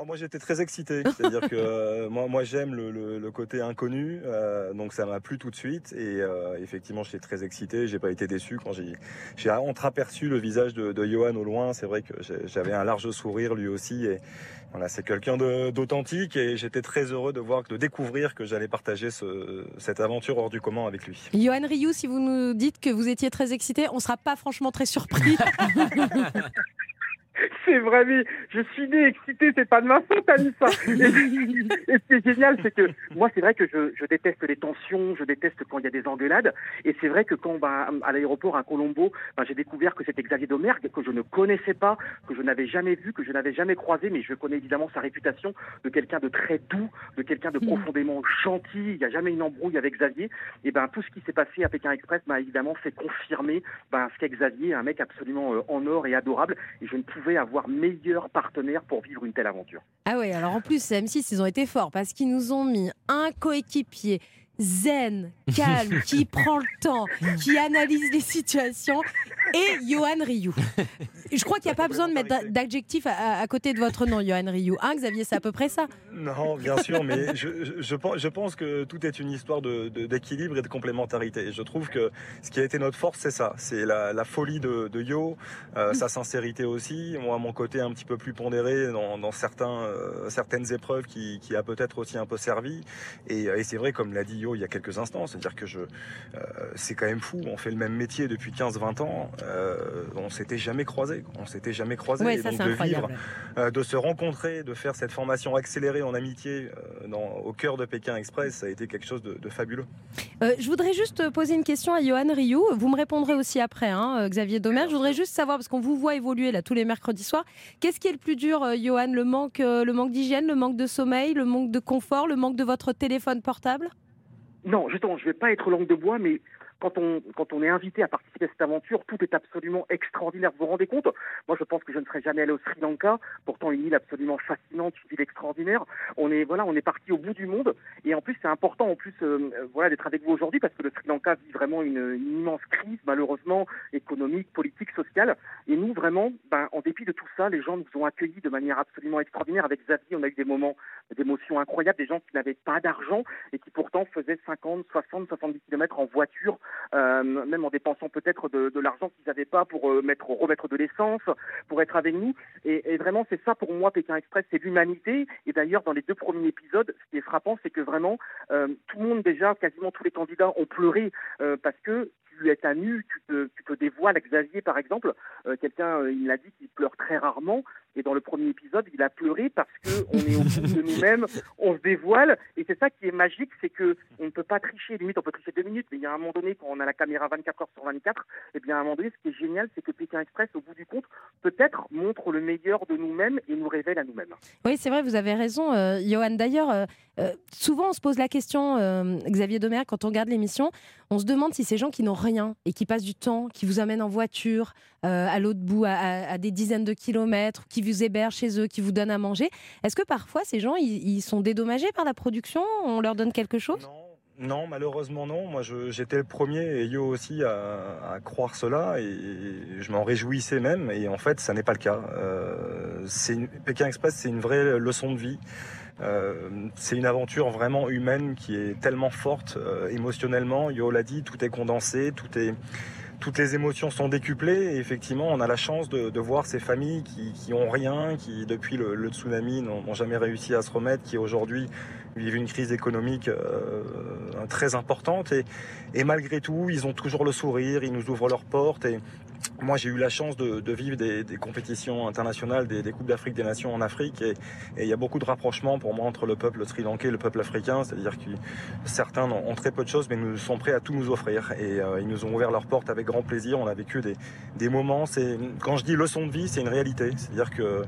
Oh, moi j'étais très excité, c'est-à-dire que euh, moi, moi j'aime le, le- le côté inconnu, euh, donc ça m'a plu tout de suite. Et euh, effectivement j'étais très excité, j'ai pas été déçu quand j'ai j'ai entreaperçu le visage de, de Johan au loin, c'est vrai que j'avais un large sourire lui aussi. Et voilà c'est quelqu'un d'authentique. Et j'étais très heureux de voir, de découvrir que j'allais partager ce- cette aventure hors du commun avec lui. Johan Rioux, si vous nous dites que vous étiez très excité, on ne sera pas franchement très surpris. C'est vrai, mais je suis né excité, c'est pas de ma faute, Anissa. Et, et ce qui est génial, c'est que moi, c'est vrai que je, je déteste les tensions, je déteste quand il y a des engueulades. Et c'est vrai que quand, bah, à l'aéroport à Colombo, bah, j'ai découvert que c'était Xavier Domergue, que je ne connaissais pas, que je n'avais jamais vu, que je n'avais jamais croisé, mais je connais évidemment sa réputation de quelqu'un de très doux, de quelqu'un de profondément gentil. Il n'y a jamais une embrouille avec Xavier. Et ben tout ce qui s'est passé à Pékin Express m'a évidemment fait confirmer ben, ce qu'est Xavier, un mec absolument euh, en or et adorable. Et je ne pouvais avoir meilleur partenaire pour vivre une telle aventure. Ah ouais, alors en plus, M6, ils ont été forts parce qu'ils nous ont mis un coéquipier zen, calme, qui prend le temps, qui analyse les situations, et Johan Rioux. Je crois qu'il n'y a pas besoin de mettre d'a- d'adjectif à, côté de votre nom, Johan Rioux. Hein, Xavier, c'est à peu près ça. Non, bien sûr, mais je, je- je pense, que tout est une histoire de- de- d'équilibre et de complémentarité. Et je trouve que ce qui a été notre force, c'est ça. C'est la, la folie de, de Yo, euh, sa sincérité aussi. Moi, mon côté un petit peu plus pondéré dans, dans certains, euh, certaines épreuves qui, qui a peut-être aussi un peu servi. Et, et c'est vrai, comme l'a dit Yo il y a quelques instants, c'est-à-dire que je, euh, c'est quand même fou. On fait le même métier depuis 15-20 ans. Euh, on s'était jamais croisés. On s'était jamais croisés. Ouais, Et ça, donc c'est de incroyable. vivre euh, de se rencontrer, de faire cette formation accélérée en amitié euh, dans, au cœur de Pékin Express, ça a été quelque chose de, de fabuleux. Euh, je voudrais juste poser une question à Johan Rioux. Vous me répondrez aussi après, hein, Xavier Domer. Je voudrais juste savoir, parce qu'on vous voit évoluer là tous les mercredis soirs, qu'est-ce qui est le plus dur, euh, Johan? Le manque, euh, le manque d'hygiène, le manque de sommeil, le manque de confort, le manque de votre téléphone portable? Non, justement, je vais pas être langue de bois, mais quand on, quand on est invité à participer à cette aventure, tout est absolument extraordinaire. Vous vous rendez compte? Moi, je pense que je ne serais jamais allé au Sri Lanka, pourtant une île absolument fascinante, une île extraordinaire. On est, voilà, on est parti au bout du monde. Et en plus, c'est important, en plus, euh, voilà, d'être avec vous aujourd'hui parce que le Sri Lanka vit vraiment une, une immense crise, malheureusement, économique, politique, sociale. Et nous, vraiment, ben, en dépit de tout ça, les gens nous ont accueillis de manière absolument extraordinaire. Avec Xavier, on a eu des moments d'émotion incroyables, des gens qui n'avaient pas d'argent et qui pourtant faisaient 50, 60, 70 km en voiture, même en dépensant peut-être de, de l'argent qu'ils n'avaient pas pour euh, mettre, remettre de l'essence, pour être avec nous. Et, et vraiment, c'est ça pour moi, Pékin Express, c'est l'humanité. Et d'ailleurs, dans les deux premiers épisodes, ce qui est frappant, c'est que vraiment, euh, tout le monde déjà, quasiment tous les candidats ont pleuré euh, parce que tu es à nu, tu te, tu te dévoiles. Xavier, par exemple, euh, quelqu'un, euh, il a dit qu'il pleure très rarement. Et dans le premier épisode, il a pleuré parce que on est au bout de nous-mêmes, on se dévoile. Et c'est ça qui est magique, c'est que on ne peut pas tricher. Limite, on peut tricher deux minutes, mais il y a un moment donné, quand on a la caméra 24 heures sur 24, et bien à un moment donné, ce qui est génial, c'est que Pékin Express, au bout du compte, peut-être montre le meilleur de nous-mêmes et nous révèle à nous-mêmes. Oui, c'est vrai, vous avez raison, euh, Johan. D'ailleurs, euh, souvent on se pose la question, Xavier Domer, quand on regarde l'émission, on se demande si ces gens qui n'ont rien et qui passent du temps, qui vous amènent en voiture euh, à l'autre bout, à, des dizaines de kilomètres, qui vous hébergent chez eux, qui vous donnent à manger, est-ce que parfois ces gens, ils, sont dédommagés par la production? On leur donne quelque chose? Malheureusement non. Moi, j'étais le premier, et Yo aussi, à, croire cela, et je m'en réjouissais même. Et en fait, ça n'est pas le cas. Euh, Pékin Express, c'est une vraie leçon de vie. Euh, c'est une aventure vraiment humaine qui est tellement forte euh, émotionnellement. Yo l'a dit, tout est condensé, toutes les émotions sont décuplées. Et effectivement, on a la chance de, voir ces familles qui, ont rien, qui depuis le, tsunami n'ont jamais réussi à se remettre, qui aujourd'hui vivent une crise économique euh, très importante. Et, et malgré tout, ils ont toujours le sourire, ils nous ouvrent leurs portes. Et moi, j'ai eu la chance de, de vivre des, des compétitions internationales, des, des Coupes d'Afrique des Nations en Afrique. Et, et il y a beaucoup de rapprochements pour moi entre le peuple sri-lankais et le peuple africain. C'est-à-dire que certains ont, très peu de choses, mais nous sont prêts à tout nous offrir. Et euh, ils nous ont ouvert leurs portes avec grand plaisir. On a vécu des, des moments. Quand je dis leçon de vie, c'est une réalité. C'est-à-dire que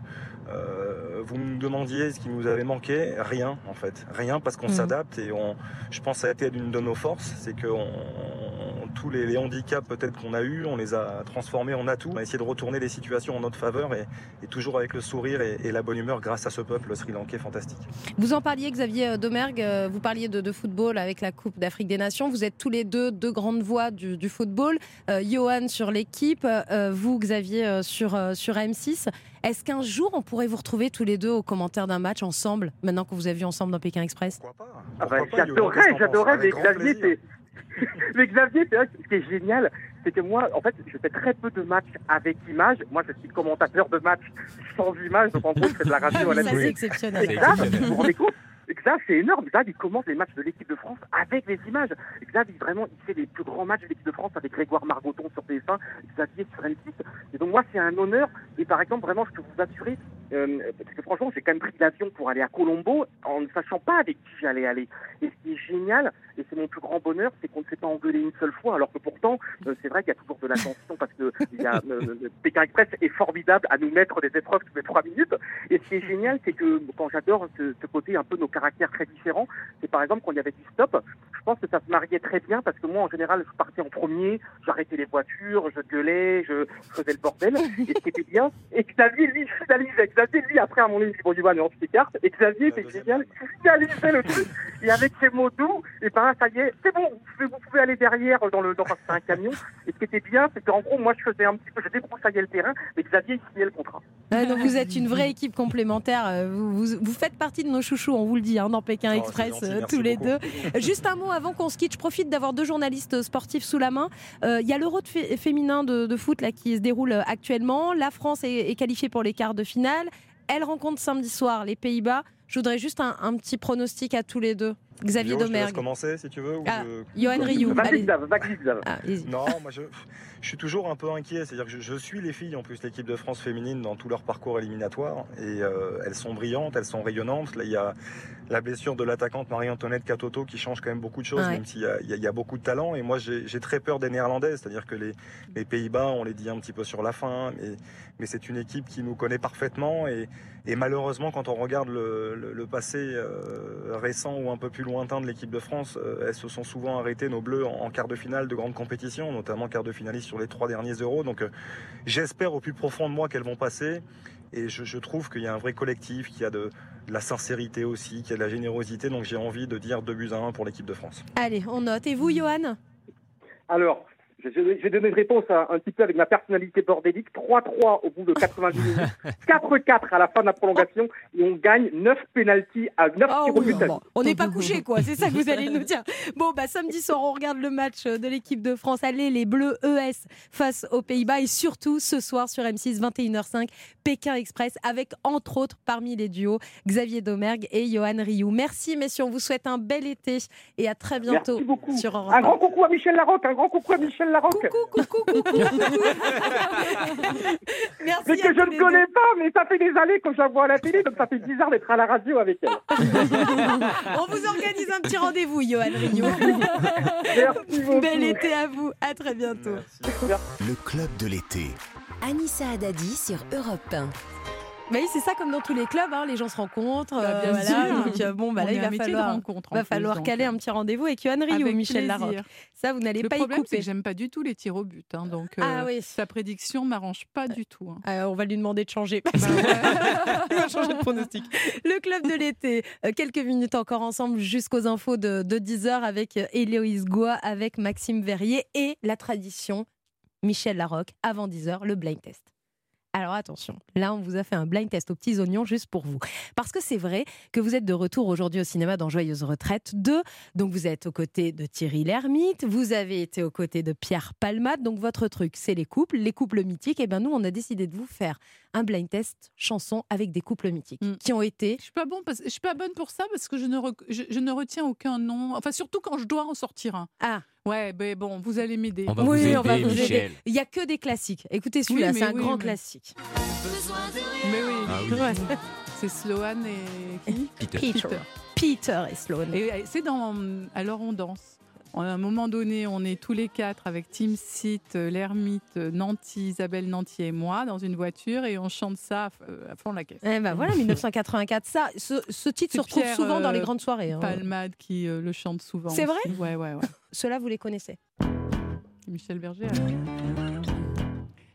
euh, vous me demandiez ce qui nous avait manqué, rien en fait, rien parce qu'on Mhm. s'adapte et on, je pense que ça a été une de nos forces, c'est que on- on- tous les, les handicaps peut-être qu'on a eu, on les a transformés en atouts, on a essayé de retourner les situations en notre faveur et, et toujours avec le sourire et, et la bonne humeur grâce à ce peuple sri-lankais fantastique. Vous en parliez, Xavier Domergue, euh, vous parliez de, de football avec la Coupe d'Afrique des Nations. Vous êtes tous les deux deux grandes voix du, du football. Euh, Johan sur l'équipe, euh, vous, Xavier, sur, sur AM6. Est-ce qu'un jour, on pourrait vous retrouver tous les deux aux commentaires d'un match ensemble, maintenant que vous avez vu ensemble dans Pékin Express? Ah bah, j'adorais, j'adorais, mais Xavier, c'est... mais Xavier, c'est vrai que ce qui est génial, c'est que moi, en fait, je fais très peu de matchs avec images. Moi, je suis commentateur de matchs sans images, donc en gros, je fais de la radio à la c'est exceptionnel. Vous vous rendez compte? Xav, c'est énorme. Xav, il commence les matchs de l'équipe de France avec les images. Xav, il, vraiment, il fait les plus grands matchs de l'équipe de France avec Grégoire Margoton sur TF1, Xavier sur M6. Et donc, moi, c'est un honneur. Et par exemple, vraiment, je peux vous assurer, euh, parce que franchement, j'ai quand même pris l'avion pour aller à Colombo en ne sachant pas avec qui j'allais aller. Et ce qui est génial, et c'est mon plus grand bonheur, c'est qu'on ne s'est pas engueulé une seule fois, alors que pourtant, euh, c'est vrai qu'il y a toujours de la tension parce que y euh, Pékin Express est formidable à nous mettre des épreuves toutes les trois minutes. Et ce qui est génial, c'est que quand j'adore ce, côté un peu nos caractères très différents, c'est par exemple quand il y avait du stop, je pense que ça se mariait très bien parce que moi, en général, je partais en premier, j'arrêtais les voitures, je gueulais, je faisais le bordel. Et ce qui était bien, et Xavier, lui, finalisait. Xavier, lui, après, à mon avis, il bon, Yoann, on se s'écarte. Et Xavier, c'est génial, il finalisait le truc. Et avec ses mots doux, et ben ça y est, c'est bon, vous pouvez, vous pouvez aller derrière dans le, dans c'est un camion. Et ce qui était bien, c'est qu'en gros, moi, je faisais un petit peu, je débroussaillais le terrain, mais Xavier, il signait le contrat. Donc vous êtes une vraie équipe complémentaire. Euh, Vous, vous- vous faites partie de nos chouchous, on vous le dit, hein, dans Pékin Oh, Express, gentil, euh, tous les beaucoup. deux. Juste un mot avant qu'on se quitte. Je profite d'avoir deux journalistes sportifs sous la main. Euh, Il y a l'Euro de fé- féminin de, de foot là, qui se déroule euh, actuellement. La France est, est qualifiée pour les quarts de finale. Elle rencontre samedi soir les Pays-Bas. Je voudrais juste un, un petit pronostic à tous les deux. Xavier Domergue. commencer si tu veux. ou Ah, je- Johan Rioux. Ah. Non, moi je, je suis toujours un peu inquiet. C'est-à-dire que je, je suis les filles, en plus, l'équipe de France féminine dans tout leur parcours éliminatoire. Et euh, elles sont brillantes, elles sont rayonnantes. Là, il y a la blessure de l'attaquante Marie-Antoinette Catoto qui change quand même beaucoup de choses, Ouais. même s'il y a, il y a- il y a beaucoup de talent. Et moi, j'ai j'ai très peur des Néerlandaises. C'est-à-dire que les, les Pays-Bas, on les dit un petit peu sur la fin, mais, mais c'est une équipe qui nous connaît parfaitement. Et, et malheureusement, quand on regarde le, le- le passé euh, récent ou un peu plus lointain de l'équipe de France, euh, elles se sont souvent arrêtées, nos Bleus, en, en quart de finale de grandes compétitions, notamment quart de finaliste sur les trois derniers euros. Donc euh, j'espère au plus profond de moi qu'elles vont passer. Et je, je trouve qu'il y a un vrai collectif, qu'il y a de, de la sincérité aussi, qu'il y a de la générosité. Donc j'ai envie de dire 2 buts à 1 pour l'équipe de France. Allez, on note. Et vous, Johan? Alors, vais donner une réponse un, un petit peu avec ma personnalité bordélique. 3-3 au bout de 90 minutes, 4-4 à la fin de la prolongation, et on gagne 9 pénalties à 9 Ah tirs au oui, but. bon, on n'est pas couché, quoi. C'est ça que vous allez nous dire. Bon, bah, samedi soir, on regarde le match de l'équipe de France. Allez, les Bleus ES face aux Pays-Bas. Et surtout, ce soir sur M6, 21h05, Pékin Express, avec entre autres, parmi les duos, Xavier Domergue et Johan Rioux. Merci, messieurs. On vous souhaite un bel été et à très bientôt Merci beaucoup. sur Europe Un 1. grand coucou à Michel Larocque, un grand coucou à Michel Larocque. Coucou, coucou, coucou. Merci. Mais que je ne connais pas, mais ça fait des années que je la vois à la télé, donc ça fait bizarre d'être à la radio avec elle. On vous organise un petit rendez-vous, Johan Rio. Merci beaucoup. Bel été à vous. À très bientôt. Le club de l'été. Anissa Haddadi sur Europe 1. Bah oui, c'est ça comme dans tous les clubs, hein, les gens se rencontrent. Bah, bien voilà, sûr. donc, euh, bon, bah là, il va falloir, va plus, falloir donc, caler euh, un petit rendez-vous avec Johan Rio, Avec Michel plaisir. Larocque. Ça, vous n'allez Le pas y problème, c'est couper. que j'aime pas du tout les tirs au but. hein, donc, Ah euh, oui. sa prédiction m'arrange pas du tout. hein. Euh, on va lui demander de changer. Bah Il va changer de pronostic. Le club de l'été. Euh, quelques minutes encore ensemble jusqu'aux infos de, de 10h avec euh, Héloïse Goua, avec Maxime Verrier et la tradition Michel Larocque avant 10h, le blind test. Alors attention, là on vous a fait un blind test aux petits oignons juste pour vous. Parce que c'est vrai que vous êtes de retour aujourd'hui au cinéma dans Joyeuse Retraite 2. Donc vous êtes aux côtés de Thierry Lhermitte, vous avez été aux côtés de Pierre Palmade. Donc votre truc c'est les couples, les couples mythiques. Et bien nous on a décidé de vous faire un blind test chanson avec des couples mythiques qui ont été... Je suis pas bon parce, je suis pas bonne pour ça parce que je ne, je ne retiens aucun nom. Enfin, surtout quand je dois en sortir un. Ah. Ouais, ben bon, vous allez m'aider. On va vous aider, Michel. Il y a que des classiques. Écoutez celui-là, Oui, c'est un oui, grand mais- classique. Mais oui. Ah oui. Ouais. C'est Sloan et qui? Peter. Peter. Peter et Sloan. Et c'est dans Alors on danse. À un moment donné, on est tous les quatre avec Tim Sit, l'ermite, Nanty, Isabelle Nanty et moi dans une voiture et on chante ça à euh, fond la caisse. Eh ben voilà, 1984. Ça, ce, ce titre se retrouve Pierre, souvent dans les euh, grandes soirées. hein. Palmade qui euh, le chante souvent. C'est vrai. Ouais, ouais, ouais. Ceux-là, vous les connaissez. Michel Berger. alors.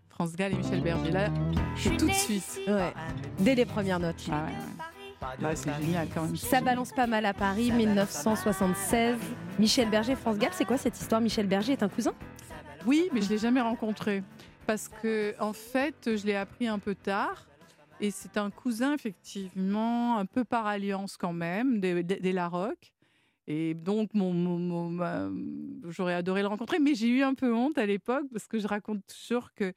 France Gall et Michel Berger. Là, c'est tout de suite. Ouais. Dès les premières notes. Ah ouais, ouais. Là, c'est génial quand même. Ça balance pas mal à Paris, 1976. Michel Berger, France Gall, c'est quoi cette histoire? Michel Berger est un cousin? Oui, mais je l'ai jamais rencontré parce que en fait, je l'ai appris un peu tard. Et c'est un cousin, effectivement, un peu par alliance quand même, des, des, des Larocque. Et donc, mon, mon- mon- ma- j'aurais adoré le rencontrer, mais j'ai eu un peu honte à l'époque parce que je raconte toujours que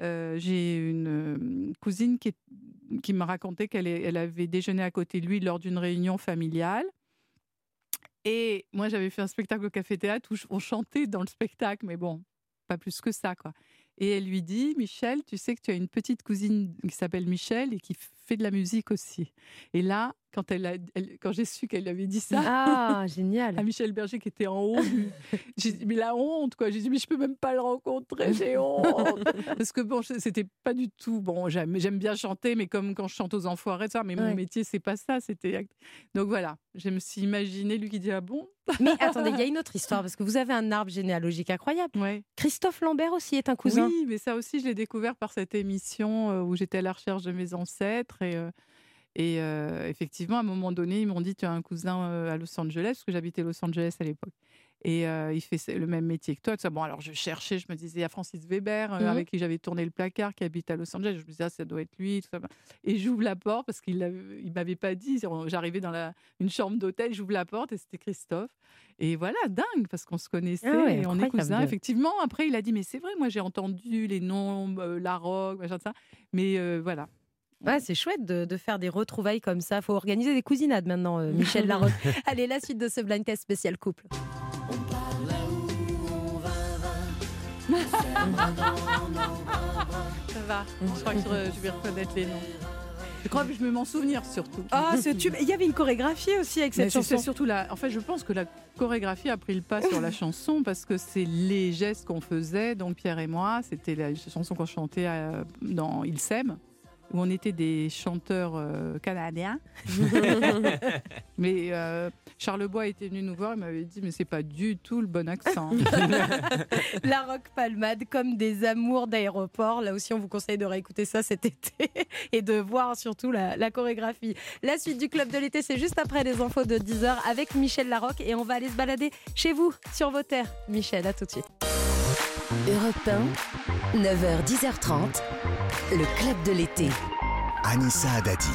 euh, j'ai une euh, cousine qui, qui m'a raconté qu'elle elle avait déjeuné à côté de lui lors d'une réunion familiale. Et moi, j'avais fait un spectacle au café-théâtre où je- on chantait dans le spectacle, mais bon, pas plus que ça, quoi. Et elle lui dit, Michel, tu sais que tu as une petite cousine qui s'appelle Michel et qui fait de la musique aussi. Et là, quand, elle a, elle- quand j'ai su qu'elle avait dit ça, Ah, génial. à Michel Berger qui était en haut, j'ai dit, mais la honte, quoi. J'ai dit, mais je peux même pas le rencontrer, j'ai honte. Parce que bon, c'était pas du tout. Bon, j'aime bien chanter, mais comme quand je chante aux enfoirés, ça, mais mon métier, c'est pas ça. C'était. Donc voilà, je me suis imaginé, lui qui dit, ah bon? Mais attendez, il y a une autre histoire, parce que vous avez un arbre généalogique incroyable. Ouais. Christophe Lambert aussi est un cousin. Oui, mais ça aussi, je l'ai découvert par cette émission euh, où j'étais à la recherche de mes ancêtres. Et, euh, et euh, effectivement, à un moment donné, ils m'ont dit Tu as un cousin euh, à Los Angeles, parce que j'habitais Los Angeles à l'époque. Et euh, il fait le même métier que toi. tout ça. Bon, alors je cherchais, je me disais, il y a Francis Weber, euh, Mhm. avec qui j'avais tourné le placard, qui habite à Los Angeles. Je me disais, ah, ça doit être lui. Tout ça. Et j'ouvre la porte parce qu'il ne m'avait pas dit. J'arrivais dans la, une chambre d'hôtel, j'ouvre la porte et c'était Christophe. Et voilà, dingue, parce qu'on se connaissait Ah ouais, et on est cousins. Effectivement, après, il a dit, mais c'est vrai, moi j'ai entendu les noms, euh, Larocque, machin de ça. Mais voilà. Ouais, c'est chouette de, de faire des retrouvailles comme ça. faut organiser des cousinades maintenant, euh, Michel Larocque. Allez, la suite de ce blind test spécial couple. Ça va. Je crois que je, vais reconnaître les noms. Je crois que je vais m'en souvenir surtout. Ah, ce tube. Il y avait une chorégraphie aussi avec Mais cette c'est- chanson. c'est surtout la. En fait, je pense que la chorégraphie a pris le pas sur la chanson parce que c'est les gestes qu'on faisait, donc Pierre et moi. C'était la chanson qu'on chantait euh, dans Il s'aime, où on était des chanteurs euh, canadiens. mais euh, Charles Bois était venu nous voir, il m'avait dit mais c'est pas du tout le bon accent. La Rock Palmade, comme des amours d'aéroport. Là aussi, on vous conseille de réécouter ça cet été et de voir surtout la, la chorégraphie. La suite du Club de l'été, c'est juste après les infos de 10h avec Michel Larocque et on va aller se balader chez vous, sur vos terres. Michel, à tout de suite. Europe 1, 9h, 10h30, le club de l'été. Anissa Haddadi.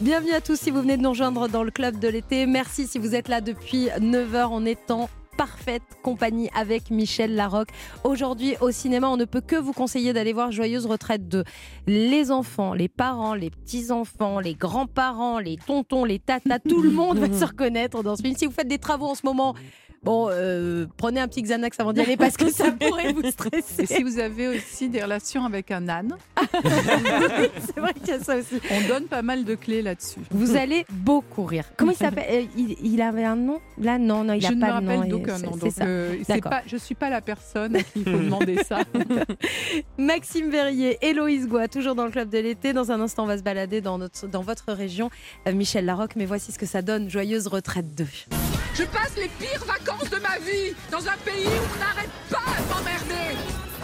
Bienvenue à tous si vous venez de nous rejoindre dans le club de l'été. Merci si vous êtes là depuis 9h. On est en parfaite compagnie avec Michel Larocque. Aujourd'hui au cinéma, on ne peut que vous conseiller d'aller voir Joyeuse Retraite 2. Les enfants, les parents, les petits-enfants, les grands-parents, les tontons, les tatas, tout le monde va se reconnaître dans ce film. Si vous faites des travaux en ce moment, Bon, euh, prenez un petit Xanax avant d'y aller parce que ça pourrait vous stresser. Et si vous avez aussi des relations avec un âne, c'est vrai qu'il y a ça aussi. on donne pas mal de clés là-dessus. Vous allez beaucoup rire. Comment il s'appelle? Euh, il, il avait un nom? Là, non, non, il je a ne pas me de nom. rappelle et d'aucun c'est- nom, c'est donc ça. euh, pas, je suis pas la personne à qui il faut demander ça. Maxime Verrier, Héloïse Goua, toujours dans le club de l'été. Dans un instant, on va se balader dans, notre, dans votre région. Euh, Michel Larocque, mais voici ce que ça donne. Joyeuse retraite 2. Je passe les pires vacances de ma vie dans un pays où on n'arrête pas de m'emmerder.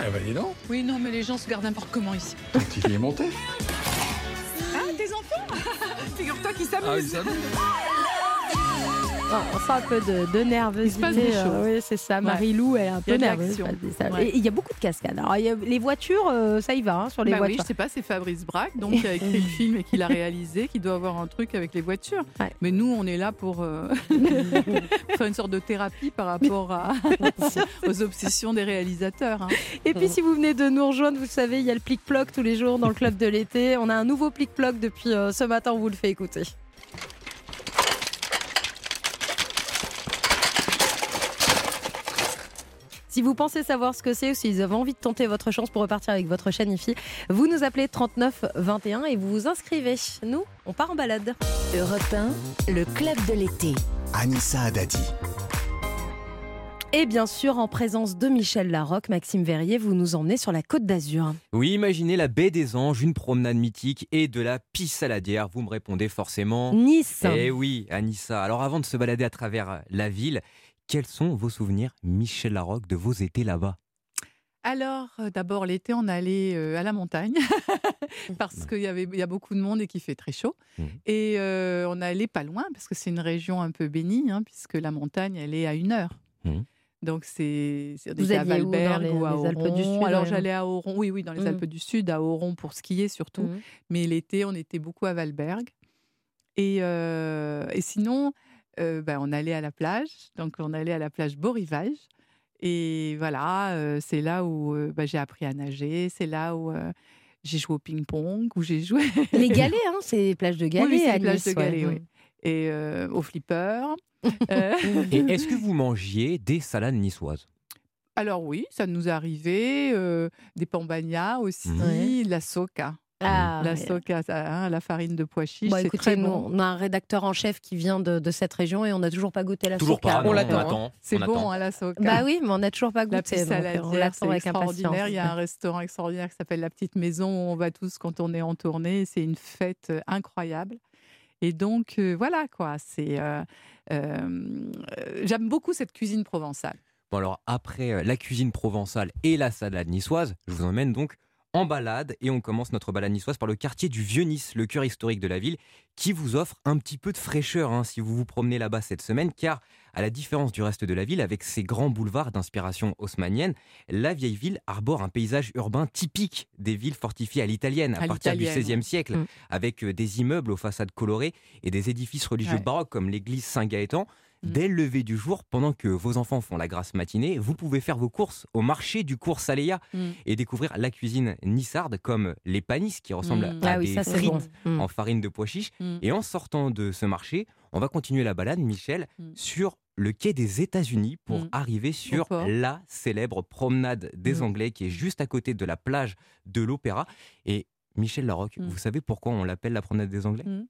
Eh ben dis donc, Oui, non, mais les gens se gardent n'importe comment ici. ton petit est monté. Ah, tes enfants? Figure-toi qu'ils s'amusent. Ah, on sent un peu de, de nervosité. euh, oui, c'est ça. Marie-Lou est un peu nerveuse. il y a beaucoup de cascades. Alors, il y a- les voitures, euh, ça y va hein, sur les Bah oui, voitures. je sais pas, c'est Fabrice Braque donc, qui a écrit le film et qui l'a réalisé, qui doit avoir un truc avec les voitures. Mais nous, on est là pour euh, faire une sorte de thérapie par rapport à, aux obsessions des réalisateurs. hein. Et puis si vous venez de nous rejoindre, vous savez, il y a le plic-ploc tous les jours dans le club de l'été. On a un nouveau plic-ploc depuis euh, ce matin, on vous le fait écouter. Si vous pensez savoir ce que c'est ou si vous avez envie de tenter votre chance pour repartir avec votre chaîne IFI, vous nous appelez 39 21 et vous vous inscrivez. Nous, on part en balade. Europe 1, le club de l'été. Anissa Adadi. Et bien sûr, en présence de Michel Larocque, Maxime Verrier, vous nous emmenez sur la côte d'Azur. Oui, imaginez la baie des Anges, une promenade mythique et de la pisse saladière. Vous me répondez forcément. Nice. Eh oui, Anissa. Alors avant de se balader à travers la ville, quels sont vos souvenirs, Michel Larocque, de vos étés là-bas? Alors, euh, d'abord, l'été, on allait euh, à la montagne parce qu'il y, avait- y a beaucoup de monde et qu'il fait très chaud. Et euh, on allait pas loin parce que c'est une région un peu bénie, hein, puisque la montagne, elle est à une heure. Donc, c'est à Valberg ou à les Alpes Oron. du Sud, Alors, j'allais à Oron, oui, oui, dans les Mhm. Alpes du Sud, à Oron pour skier surtout. Mais l'été, on était beaucoup à Valberg. Et, euh, et sinon, euh, ben, on allait à la plage. Donc, on allait à la plage Beau Rivage. Et voilà, euh, c'est là où euh, ben, j'ai appris à nager. C'est là où euh, j'ai joué au ping-pong, où j'ai joué. Les galets, hein, c'est les plages de galets Oui, c'est les plages Nice, de galets, ouais. oui. Et euh, au flipper. Et est-ce que vous mangiez des salades niçoises? Alors oui, ça nous est arrivé. euh, des pambagnas aussi, de la soca. Ah, la ouais. soca, ça, hein, la farine de pois chiche, Bon, c'est écoutez, très nous, bon. on a un rédacteur en chef qui vient de, de cette région et on n'a toujours pas goûté la Toujours soca. pas, On l'attend, on attend, C'est on bon attend. à la soca. Bah oui, mais on n'a toujours pas La goûté. donc, euh, on l'attend c'est avec impatience. extraordinaire. Il y a un restaurant extraordinaire qui s'appelle La Petite Maison où on va tous quand on est en tournée. C'est une fête euh, incroyable. Et donc, euh, voilà quoi. C'est, euh, euh, euh, J'aime beaucoup cette cuisine provençale. Bon alors après la cuisine provençale et la salade niçoise, je vous emmène donc en balade et on commence notre balade niçoise par le quartier du Vieux-Nice, le cœur historique de la ville, qui vous offre un petit peu de fraîcheur hein, si vous vous promenez là-bas cette semaine, car à la différence du reste de la ville, avec ses grands boulevards d'inspiration haussmannienne, la vieille ville arbore un paysage urbain typique des villes fortifiées à l'italienne à, À partir du. XVIe siècle, Mm. avec euh, des immeubles aux façades colorées et des édifices religieux Ouais. baroques comme l'église Saint-Gaëtan. Dès le lever du jour, pendant que vos enfants font la grasse matinée, vous pouvez faire vos courses au marché du cours Saléa Mm. et découvrir la cuisine nissarde comme les panisses qui ressemblent Mm. à Ah oui, des ça, c'est frites bon. Mm. en farine de pois chiches. Mm. Et en sortant de ce marché, on va continuer la balade, Michel, Mm. sur le quai des États-Unis pour Mm. arriver sur la célèbre promenade des Mm. Anglais qui est juste à côté de la plage de l'Opéra. Et Michel Larocque, Mm. vous savez pourquoi on l'appelle la promenade des Anglais? Mm.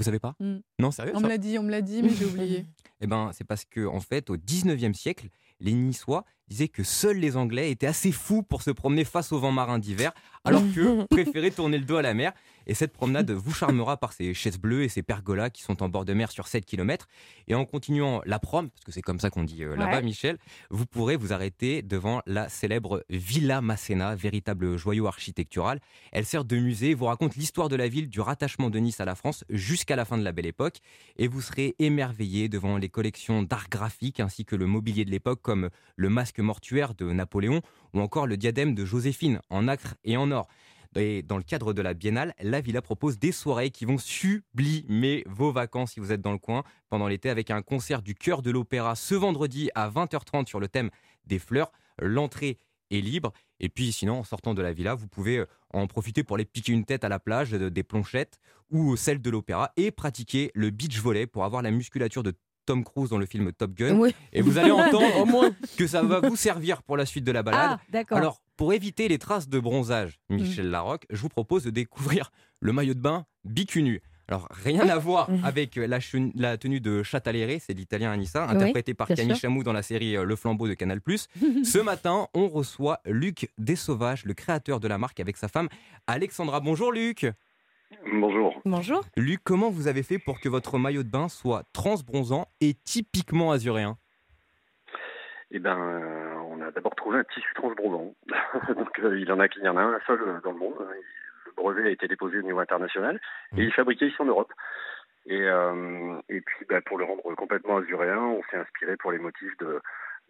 Vous savez pas? Mm. Non, sérieux On me l'a dit, on me l'a dit, mais j'ai oublié. eh ben, c'est parce que en fait, au 19e siècle, les Niçois disaient que seuls les Anglais étaient assez fous pour se promener face au vent marin d'hiver, alors que préféraient tourner le dos à la mer. Et cette promenade vous charmera par ses chaises bleues et ses pergolas qui sont en bord de mer sur 7 km. Et en continuant la prom, parce que c'est comme ça qu'on dit euh, là-bas, Ouais. Michel, vous pourrez vous arrêter devant la célèbre Villa Masséna, véritable joyau architectural. Elle sert de musée, vous raconte l'histoire de la ville, du rattachement de Nice à la France jusqu'à la fin de la Belle Époque. Et vous serez émerveillé devant les collections d'art graphique ainsi que le mobilier de l'époque comme le masque mortuaire de Napoléon ou encore le diadème de Joséphine en acre et en or. Et dans le cadre de la biennale, la villa propose des soirées qui vont sublimer vos vacances si vous êtes dans le coin pendant l'été avec un concert du cœur de l'opéra ce vendredi à 20h30 sur le thème des fleurs. L'entrée est libre. Et puis sinon, en sortant de la villa, vous pouvez euh, en profiter pour aller piquer une tête à la plage, euh, des planchettes ou celle de l'opéra et pratiquer le beach volley pour avoir la musculature de Tom Cruise dans le film Top Gun. Oui. Et vous allez entendre que ça va vous servir pour la suite de la balade. Ah. Alors, pour éviter les traces de bronzage, Michel Mm. Larocque, je vous propose de découvrir le maillot de bain bicunu. Alors, rien à voir avec la, tenue de Chataléré, c'est l'italien Anissa, Oui, interprété par Camille sûr. Chamou dans la série euh, Le Flambeau de Canal+. Ce matin, on reçoit Luc Desauvages, le créateur de la marque, avec sa femme Alexandra. Bonjour Luc Bonjour. Bonjour. Luc, comment vous avez fait pour que votre maillot de bain soit transbronzant et typiquement azuréen Eh ben, euh, on a d'abord trouvé un tissu transbronzant. Donc, euh, il en a, il y en a un seul euh, dans le monde. Le brevet a été déposé au niveau international et il est fabriqué ici en Europe. Et, euh, et puis, bah, pour le rendre complètement azuréen, on s'est inspiré pour les motifs de,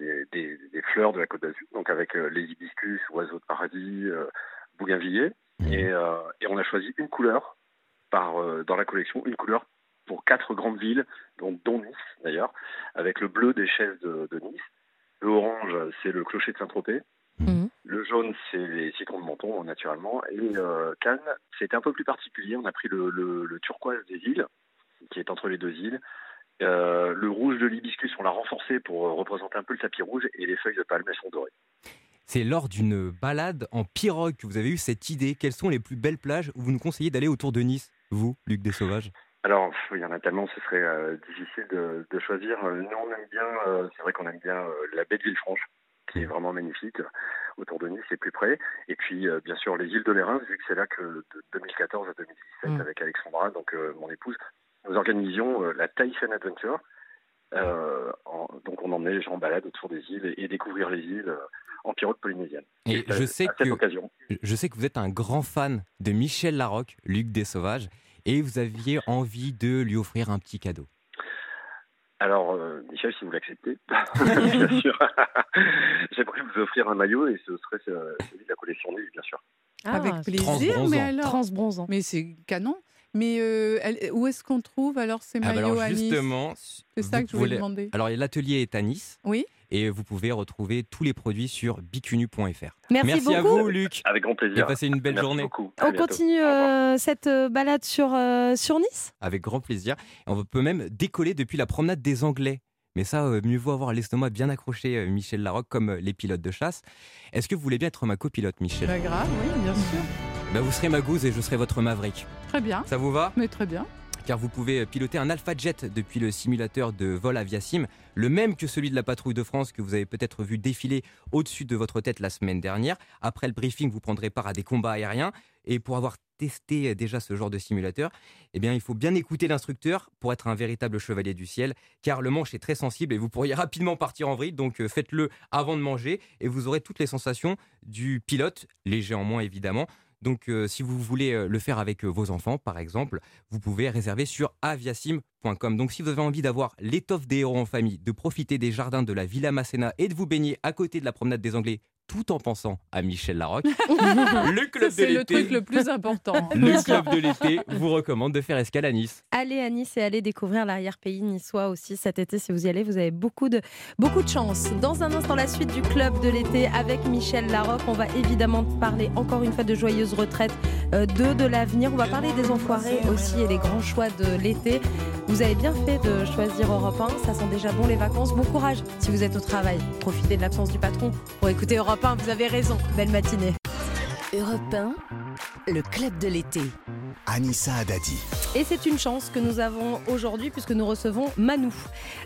des, des- des fleurs de la Côte d'Azur. Donc, avec euh, les hibiscus, oiseaux de paradis, euh, Et, euh, et on a choisi une couleur par, euh, dans la collection, une couleur pour quatre grandes villes, dont, dont Nice d'ailleurs, avec le bleu des chaises de, de Nice. Le orange, c'est le clocher de Saint-Tropez. Le jaune, c'est les citrons de Menton, naturellement. Et euh, Cannes, c'était un peu plus particulier. On a pris le, le- le turquoise des îles, qui est entre les deux îles. Euh, le rouge de l'hibiscus, on l'a renforcé pour représenter un peu le tapis rouge. Et les feuilles de palme, elles sont dorées. C'est lors d'une balade en pirogue que vous avez eu cette idée. Quelles sont les plus belles plages où vous nous conseillez d'aller autour de Nice, vous, Luc Desauvages? Alors, pff, il y en a tellement, ce serait euh, difficile de, de choisir. Euh, Nous, on aime bien, euh, c'est vrai qu'on aime bien euh, la baie de Villefranche, qui est vraiment magnifique, autour de Nice et plus près. Et puis, bien sûr, les îles de l'Érins, vu que c'est là que de 2014 à 2017, Mm. avec Alexandra, donc mon épouse, nous organisions la Typhoon Adventure. En- donc, on emmenait les gens en balade autour des îles et, et découvrir les îles en pirogue polynésienne. Et je sais que occasion. je sais que vous êtes un grand fan de Michel Larocque, Luc Desauvages, et vous aviez envie de lui offrir un petit cadeau. Alors, euh, Michel, si vous l'acceptez, bien sûr, j'aimerais vous offrir un maillot et ce serait euh, celui de la collection Nice, bien sûr. Avec Ah, plaisir, transbronzant. mais alors. Transbronzant. Mais c'est canon. Mais euh, elle- où est-ce qu'on trouve alors ces Ah bah maillots alors à Nice justement, C'est ça que je voulais demander. Alors l'atelier est à Nice. Oui. Et vous pouvez retrouver tous les produits sur bicunu.fr. Merci à beaucoup. vous, Luc. Avec grand plaisir. Et passez une belle Merci journée. beaucoup. À On bientôt. continue euh, cette euh, balade sur, euh, sur Nice? Avec grand plaisir. Et on peut même décoller depuis la promenade des Anglais. Mais ça, euh, mieux vaut avoir l'estomac bien accroché, euh, Michel Larocque, comme euh, les pilotes de chasse. Est-ce que vous voulez bien être ma copilote, Michel? Pas grave, oui, bien sûr. Bah, Vous serez ma gouze et je serai votre maverick. Très bien. Ça vous va? Mais très bien. Car vous pouvez piloter un Alpha Jet depuis le simulateur de vol Aviasim, le même que celui de la patrouille de France que vous avez peut-être vu défiler au-dessus de votre tête la semaine dernière. Après le briefing, vous prendrez part à des combats aériens. Et pour avoir testé déjà ce genre de simulateur, eh bien, il faut bien écouter l'instructeur pour être un véritable chevalier du ciel, car le manche est très sensible et vous pourriez rapidement partir en vrille. Donc euh, faites-le avant de manger et vous aurez toutes les sensations du pilote, léger en moins évidemment. Donc, euh, si vous voulez euh, le faire avec euh, vos enfants, par exemple, vous pouvez réserver sur aviasim.com. Donc, si vous avez envie d'avoir l'étoffe des héros en famille, de profiter des jardins de la Villa Masséna et de vous baigner à côté de la promenade des Anglais, tout en pensant à Michel Larocque, le club de C'est le truc le plus important. Le club de l'été vous recommande de faire escale à Nice. Allez à Nice et allez découvrir l'arrière-pays niçois aussi cet été. Si vous y allez, vous avez beaucoup de, beaucoup de chance. Dans un instant, la suite du club de l'été avec Michel Larocque. On va évidemment parler encore une fois de joyeuse retraite, euh, de, de l'avenir. On va parler des enfoirés aussi et les grands choix de l'été. Vous avez bien fait de choisir Europe 1. Ça sent déjà bon les vacances. Bon courage si vous êtes au travail. Profitez de l'absence du patron pour écouter Europe 1. Vous avez raison. Belle matinée. Europe 1, le club de l'été. Anissa Adadi. Et c'est une chance que nous avons aujourd'hui puisque nous recevons Manou.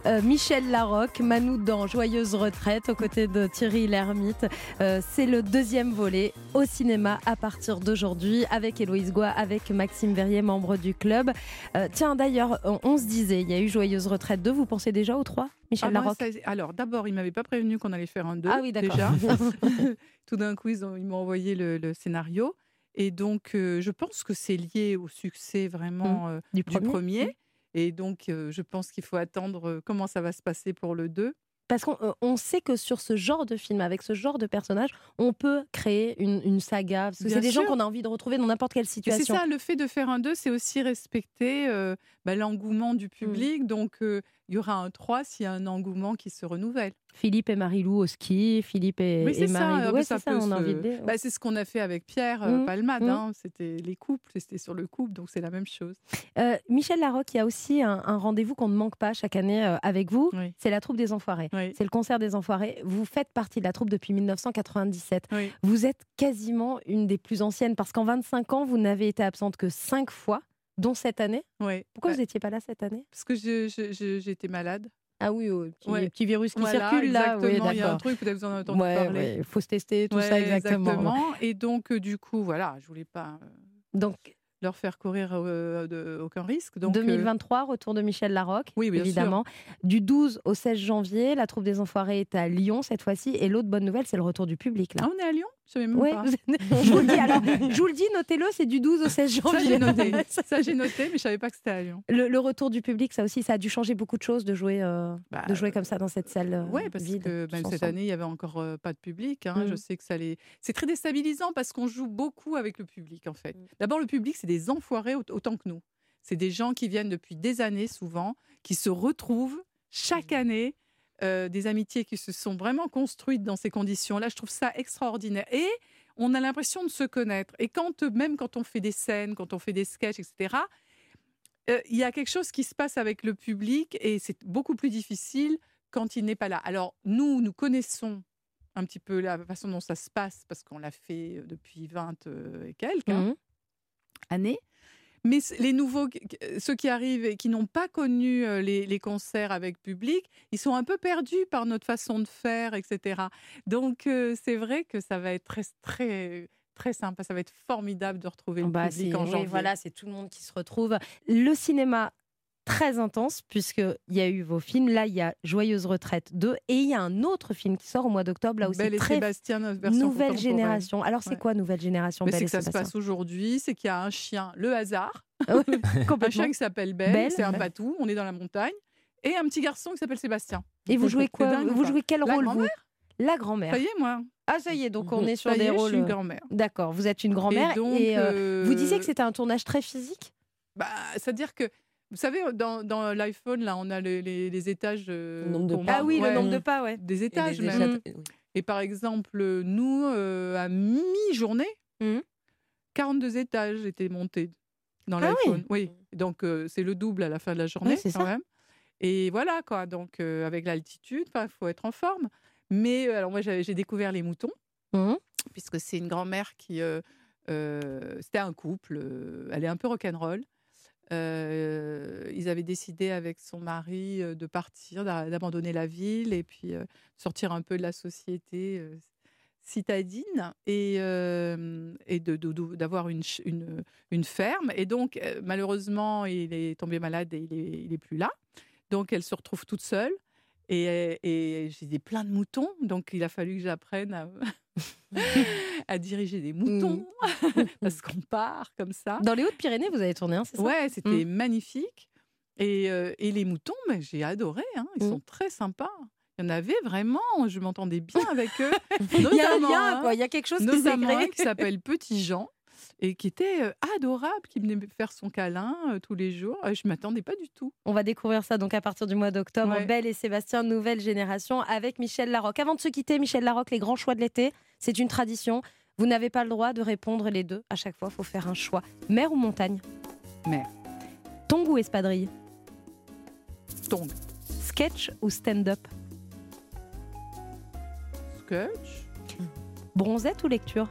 Euh, Michel Larocque, Manou dans Joyeuse Retraite aux côtés de Thierry Lhermitte. Euh, c'est le deuxième volet au cinéma à partir d'aujourd'hui avec Héloïse Goua, avec Maxime Verrier, membre du club. Euh, tiens d'ailleurs, on, on se disait, il y a eu Joyeuse Retraite 2, vous pensez déjà aux trois Michel Ah, Larocque ça- alors d'abord, il m'avait pas prévenu qu'on allait faire un 2. Ah oui, d'accord. Déjà. Tout d'un coup, ils, ont- ils m'ont envoyé le, le scénario. Et donc, euh, je pense que c'est lié au succès vraiment Mm. euh, Du du premier? Et donc, euh, je pense qu'il faut attendre comment ça va se passer pour le 2. Parce qu'on on sait que sur ce genre de film, avec ce genre de personnage, on peut créer une, une saga. Parce que c'est des gens qu'on a envie de retrouver dans n'importe quelle Mais C'est situation. ça, le fait de faire un 2, c'est aussi respecter bah, l'engouement du public. Donc, il y aura un 3 s'il y a un engouement qui se renouvelle. Philippe et Marie-Lou au ski, Philippe et, Oui, et. Marie-Lou. euh, Ouais, c'est ça, on a envie de dire. Bah, c'est ce qu'on a fait avec Pierre euh, Mm, Palmade. mm. hein. C'était les couples, c'était sur le couple, donc c'est la même chose. Euh, Michel Larocque, il y a aussi un, un rendez-vous qu'on ne manque pas chaque année euh, avec vous. C'est la troupe des Enfoirés. C'est le concert des Enfoirés. Vous faites partie de la troupe depuis 1997. Vous êtes quasiment une des plus anciennes parce qu'en 25 ans, vous n'avez été absente que 5 fois, dont cette année. Ouais. Pourquoi Bah, vous n'étiez pas là cette année? Parce que j'étais malade. Ah oui, oh, petit, Ouais. petit virus qui Voilà, circule là. Oui, exactement. Il y a un truc, peut-être vous en avez entendu Ouais, parler. ouais, faut se tester, tout ça exactement. exactement. Et donc, euh, du coup, voilà, je voulais pas euh, Donc, leur faire courir euh, de- aucun risque. Donc, euh, 2023, retour de Michel Larocque, Oui, bien sûr. évidemment. Du 12 au 16 janvier, la troupe des Enfoirés est à Lyon cette fois-ci. Et l'autre bonne nouvelle, c'est le retour du public. Là. Ah, on est à Lyon? Je savais même Ouais, pas. vous je le dis, alors, je vous le dis, notez-le, c'est du 12 au 16 Ça, janvier. j'ai noté. Ça, j'ai noté, mais je savais pas que c'était à Lyon. Le, le retour du public, ça aussi, ça a dû changer beaucoup de choses de jouer, euh, Bah, de jouer comme ça dans cette salle euh, Oui, parce vide. que même cette année, il y avait encore euh, pas de public. hein. Je Mm. sais que ça les... C'est très déstabilisant parce qu'on joue beaucoup avec le public, en fait. D'abord, le public, c'est des enfoirés au- autant que nous. C'est des gens qui viennent depuis des années, souvent, qui se retrouvent chaque année. Euh, des amitiés qui se sont vraiment construites dans ces conditions-là. Je trouve ça extraordinaire. Et on a l'impression de se connaître. Et quand, euh, même quand on fait des scènes, quand on fait des sketchs, etc., euh, il y a quelque chose qui se passe avec le public et c'est beaucoup plus difficile quand il n'est pas là. Alors, nous, nous connaissons un petit peu la façon dont ça se passe parce qu'on l'a fait depuis 20 euh, et quelques hein, Mhm. années. Mais les nouveaux, qui- ceux qui arrivent et qui n'ont pas connu euh, les, les concerts avec public, ils sont un peu perdus par notre façon de faire, etc. Donc, euh, c'est vrai que ça va être très, très, très sympa. Ça va être formidable de retrouver le Bah, public en oui, janvier. voilà, c'est tout le monde qui se retrouve. Le cinéma, très intense, puisqu'il y a eu vos films. Là, il y a Joyeuse Retraite 2. Et il y a un autre film qui sort au mois d'octobre, là aussi. Belle et très Sébastien, Nouvelle génération. Alors, c'est Ouais. quoi Nouvelle génération c'est que ça se passe aujourd'hui, c'est qu'il y a un chien, le hasard, Ah un chien qui s'appelle Belle, Belle, c'est un patou, on est dans la montagne, et un petit garçon qui s'appelle Sébastien. Et vous jouez quoi dingue Vous jouez quel La rôle vous La grand-mère. Ça y est, moi. Ah, ça y est, donc on est sur Ça y des est, je rôles. suis une euh, grand-mère. D'accord, vous êtes une grand-mère. Et donc, et, euh, euh, vous disiez que c'était un tournage très physique? Bah, c'est-à-dire que, vous savez, dans, dans l'iPhone, là, on a les, les- les étages. euh, nombre de pas. Ah oui, le nombre de pas, ouais. Des étages, des même. oui. Et par exemple, nous, euh, à mi-journée, Mhm. 42 étages étaient montés dans Ah oui. l'iPhone. Oui. Donc, euh, c'est le double à la fin de la journée, c'est quand ça. même. Et voilà, quoi. Donc, euh, avec l'altitude, il faut être en forme. Mais euh, alors, moi, j'ai découvert les moutons, Mhm. puisque c'est une grand-mère qui. euh, euh, C'était un couple, euh, elle est un peu rock'n'roll. Ils avaient décidé avec son mari de partir, d'a- d'abandonner la ville et puis euh, sortir un peu de la société citadine et, et d'avoir une, une, ferme. Et donc, malheureusement, il est tombé malade et il est, il est plus là. Donc, elle se retrouve toute seule. Et, et j'ai des plein de moutons, donc il a fallu que j'apprenne à, à diriger des moutons parce qu'on part comme ça. Dans les Hautes-Pyrénées, vous avez tourné, hein, c'est ça? Ouais, c'était Mm. magnifique. Et, euh, et les moutons, mais j'ai adoré. hein, Ils Mm. sont très sympas. Il y en avait vraiment, je m'entendais bien avec eux. Il y a un Notamment lien, un- quoi. Il y a quelque chose notamment qui s'appelle Petit Jean et qui était adorable, qui venait me faire son câlin euh, tous les jours. Euh, je m'attendais pas du tout. On va découvrir ça donc à partir du mois d'octobre. Ouais. Belle et Sébastien, nouvelle génération avec Michel Larocque. Avant de se quitter, Michel Larocque, les grands choix de l'été, c'est une tradition. Vous n'avez pas le droit de répondre les deux. À chaque fois, il faut faire un choix. Mer ou montagne? Mer. Tongue ou espadrille? Tongue. Sketch ou stand-up? Sketch. Bronzette ou lecture?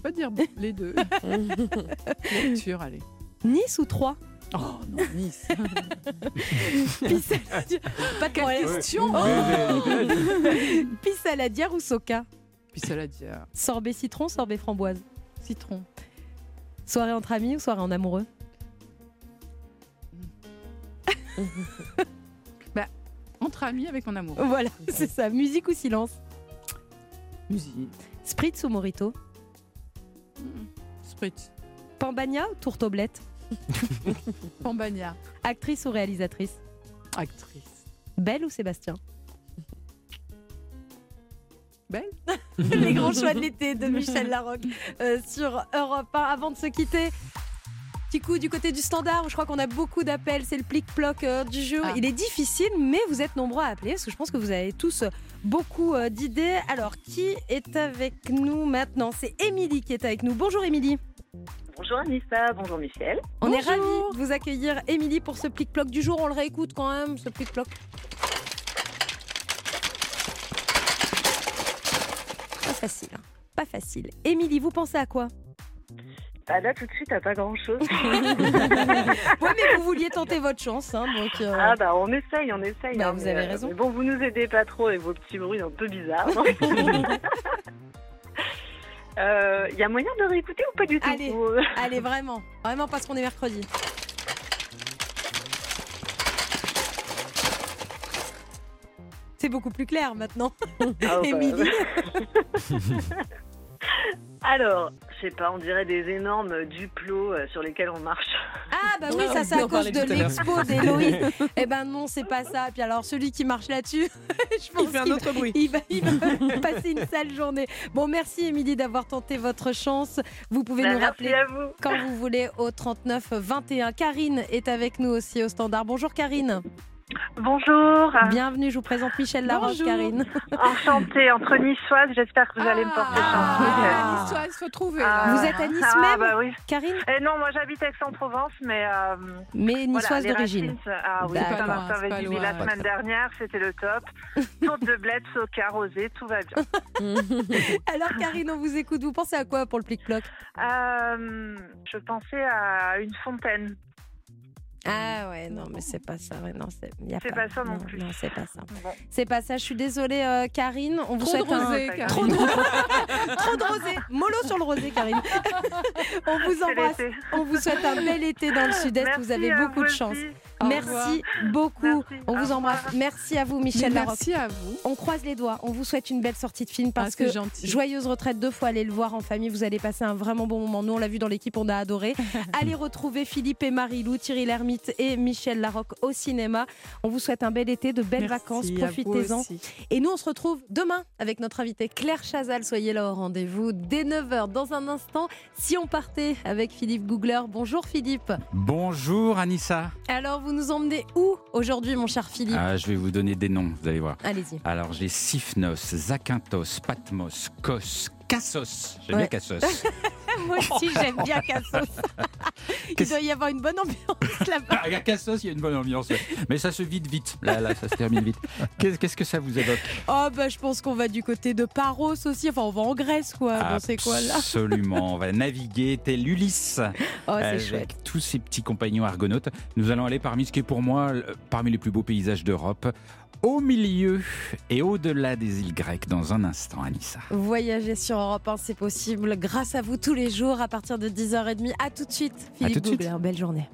On peut pas dire les deux. Lecture, allez. Nice ou Troyes Oh non, Nice. Pissaladière- Pas de question Pissaladière ou Soca? Puis saladière. Sorbet citron, sorbet framboise? Citron. Soirée entre amis ou soirée en amoureux? Bah, entre amis avec mon amour. Voilà, c'est ça. Musique ou silence? Musique. Spritz ou Morito? Spritz. Pambagna ou Tourtoblette Pambagna. Actrice ou réalisatrice? Actrice. Belle ou Sébastien? Belle Les grands choix de l'été de Michel Larocque euh, sur Europe 1. Avant de se quitter, Petit coup du côté du standard, où je crois qu'on a beaucoup d'appels. C'est le plic-ploc euh, du jeu. Ah. Il est difficile, mais vous êtes nombreux à appeler parce que je pense que vous avez tous euh, beaucoup euh, d'idées. Alors, qui est avec nous maintenant? C'est Émilie qui est avec nous. Bonjour Émilie. Bonjour Anissa, bonjour Michel. On est ravis de vous accueillir, Émilie, pour ce plic-ploc du jour. On le réécoute quand même, ce plic-ploc. Pas facile, hein. pas facile. Émilie, vous pensez à quoi? Bah là tout de suite, t'as pas grand chose. Ouais, mais vous vouliez tenter votre chance, hein, donc. euh, Ah bah on essaye, on essaye. Bah, hein, vous mais, avez euh, raison. mais bon, vous nous aidez pas trop et vos petits bruits un peu bizarres. Il y a moyen de réécouter ou pas du tout? Allez, allez, vraiment, vraiment parce qu'on est mercredi. C'est beaucoup plus clair maintenant. Ah, bah, Émilie. Alors, je sais pas, on dirait des énormes duplos euh, sur lesquels on marche. Ah bah oui, ça c'est à cause de l'expo d'Héloïse. eh ben non, c'est pas ça. Puis alors celui qui marche là-dessus, je pense fait un qu'il- autre bruit. Il va, il va passer une sale journée. Bon, merci Émilie d'avoir tenté votre chance. Vous pouvez Bah, nous merci rappeler à vous. quand vous voulez au 39 21. Karine est avec nous aussi au standard. Bonjour Karine. Bonjour. Bienvenue, je vous présente Michel Bonjour. Karine. Enchantée, entre niçoises, j'espère que vous allez me porter chance. Ah, il faut trouver. Ah, Vous êtes à Nice ah, même bah oui. Karine? Eh non, moi j'habite Aix-en-Provence, mais. euh, Mais niçoise d'origine. Ah oui, la semaine dernière, c'était le top. Tourte de bled, soca, rosé, tout va bien. Alors Karine, on vous écoute. Vous pensez à quoi pour le plic-ploc Euh, je pensais à une fontaine. Ah ouais, non, mais c'est pas ça. Ouais, non, c'est y a C'est pas ça non plus. Non, c'est pas ça. Bon. C'est pas ça. Je suis désolée, euh, Karine. On vous Trop de souhaite un- rosé, Karine. Trop de... Trop de rosé. Mollo sur le rosé, Karine. on vous embrasse. On vous souhaite un bel été dans le sud-est. Vous avez beaucoup vous de chance. Merci beaucoup. Merci. On vous embrasse. Merci à vous, Michel Larocque. merci à vous. On croise les doigts. On vous souhaite une belle sortie de film parce Ah, c'est que gentil. joyeuse retraite deux fois. Allez le voir en famille. Vous allez passer un vraiment bon moment. Nous, on l'a vu dans l'équipe, on a adoré. allez retrouver Philippe et Marie-Lou, Thierry Lhermitte et Michel Larocque au cinéma. On vous souhaite un bel été, de belles Merci vacances. Profitez-en. Et nous, on se retrouve demain avec notre invitée Claire Chazal. Soyez là au rendez-vous dès 9h. Dans un instant, si on partait avec Philippe Googler. Bonjour Philippe. Bonjour Anissa. Alors, vous nous emmenez où aujourd'hui, mon cher Philippe? Ah, je vais vous donner des noms, vous allez voir. Allez-y. Alors j'ai Sifnos, Zakynthos, Patmos, Kos, Cassos. J'aime Ouais. bien Cassos. Moi aussi, j'aime bien Cassos. Il doit y avoir une bonne ambiance là-bas. Ah, à Cassos, il y a une bonne ambiance. ouais. Mais ça se vide vite. Là, là, ça se termine vite. Qu'est- Qu'est-ce que ça vous évoque? Oh, bah, je pense qu'on va du côté de Paros aussi. Enfin, on va en Grèce, quoi. Là? Absolument. On va naviguer tel Ulysse. Oh, avec chouette. tous ses petits compagnons argonautes. Nous allons aller parmi ce qui est pour moi parmi les plus beaux paysages d'Europe. Au milieu et au-delà des îles grecques dans un instant, Anissa. Voyager sur Europe 1, c'est possible grâce à vous tous les jours à partir de 10h30. À tout de suite, Philippe tout de suite. Googler. Belle journée.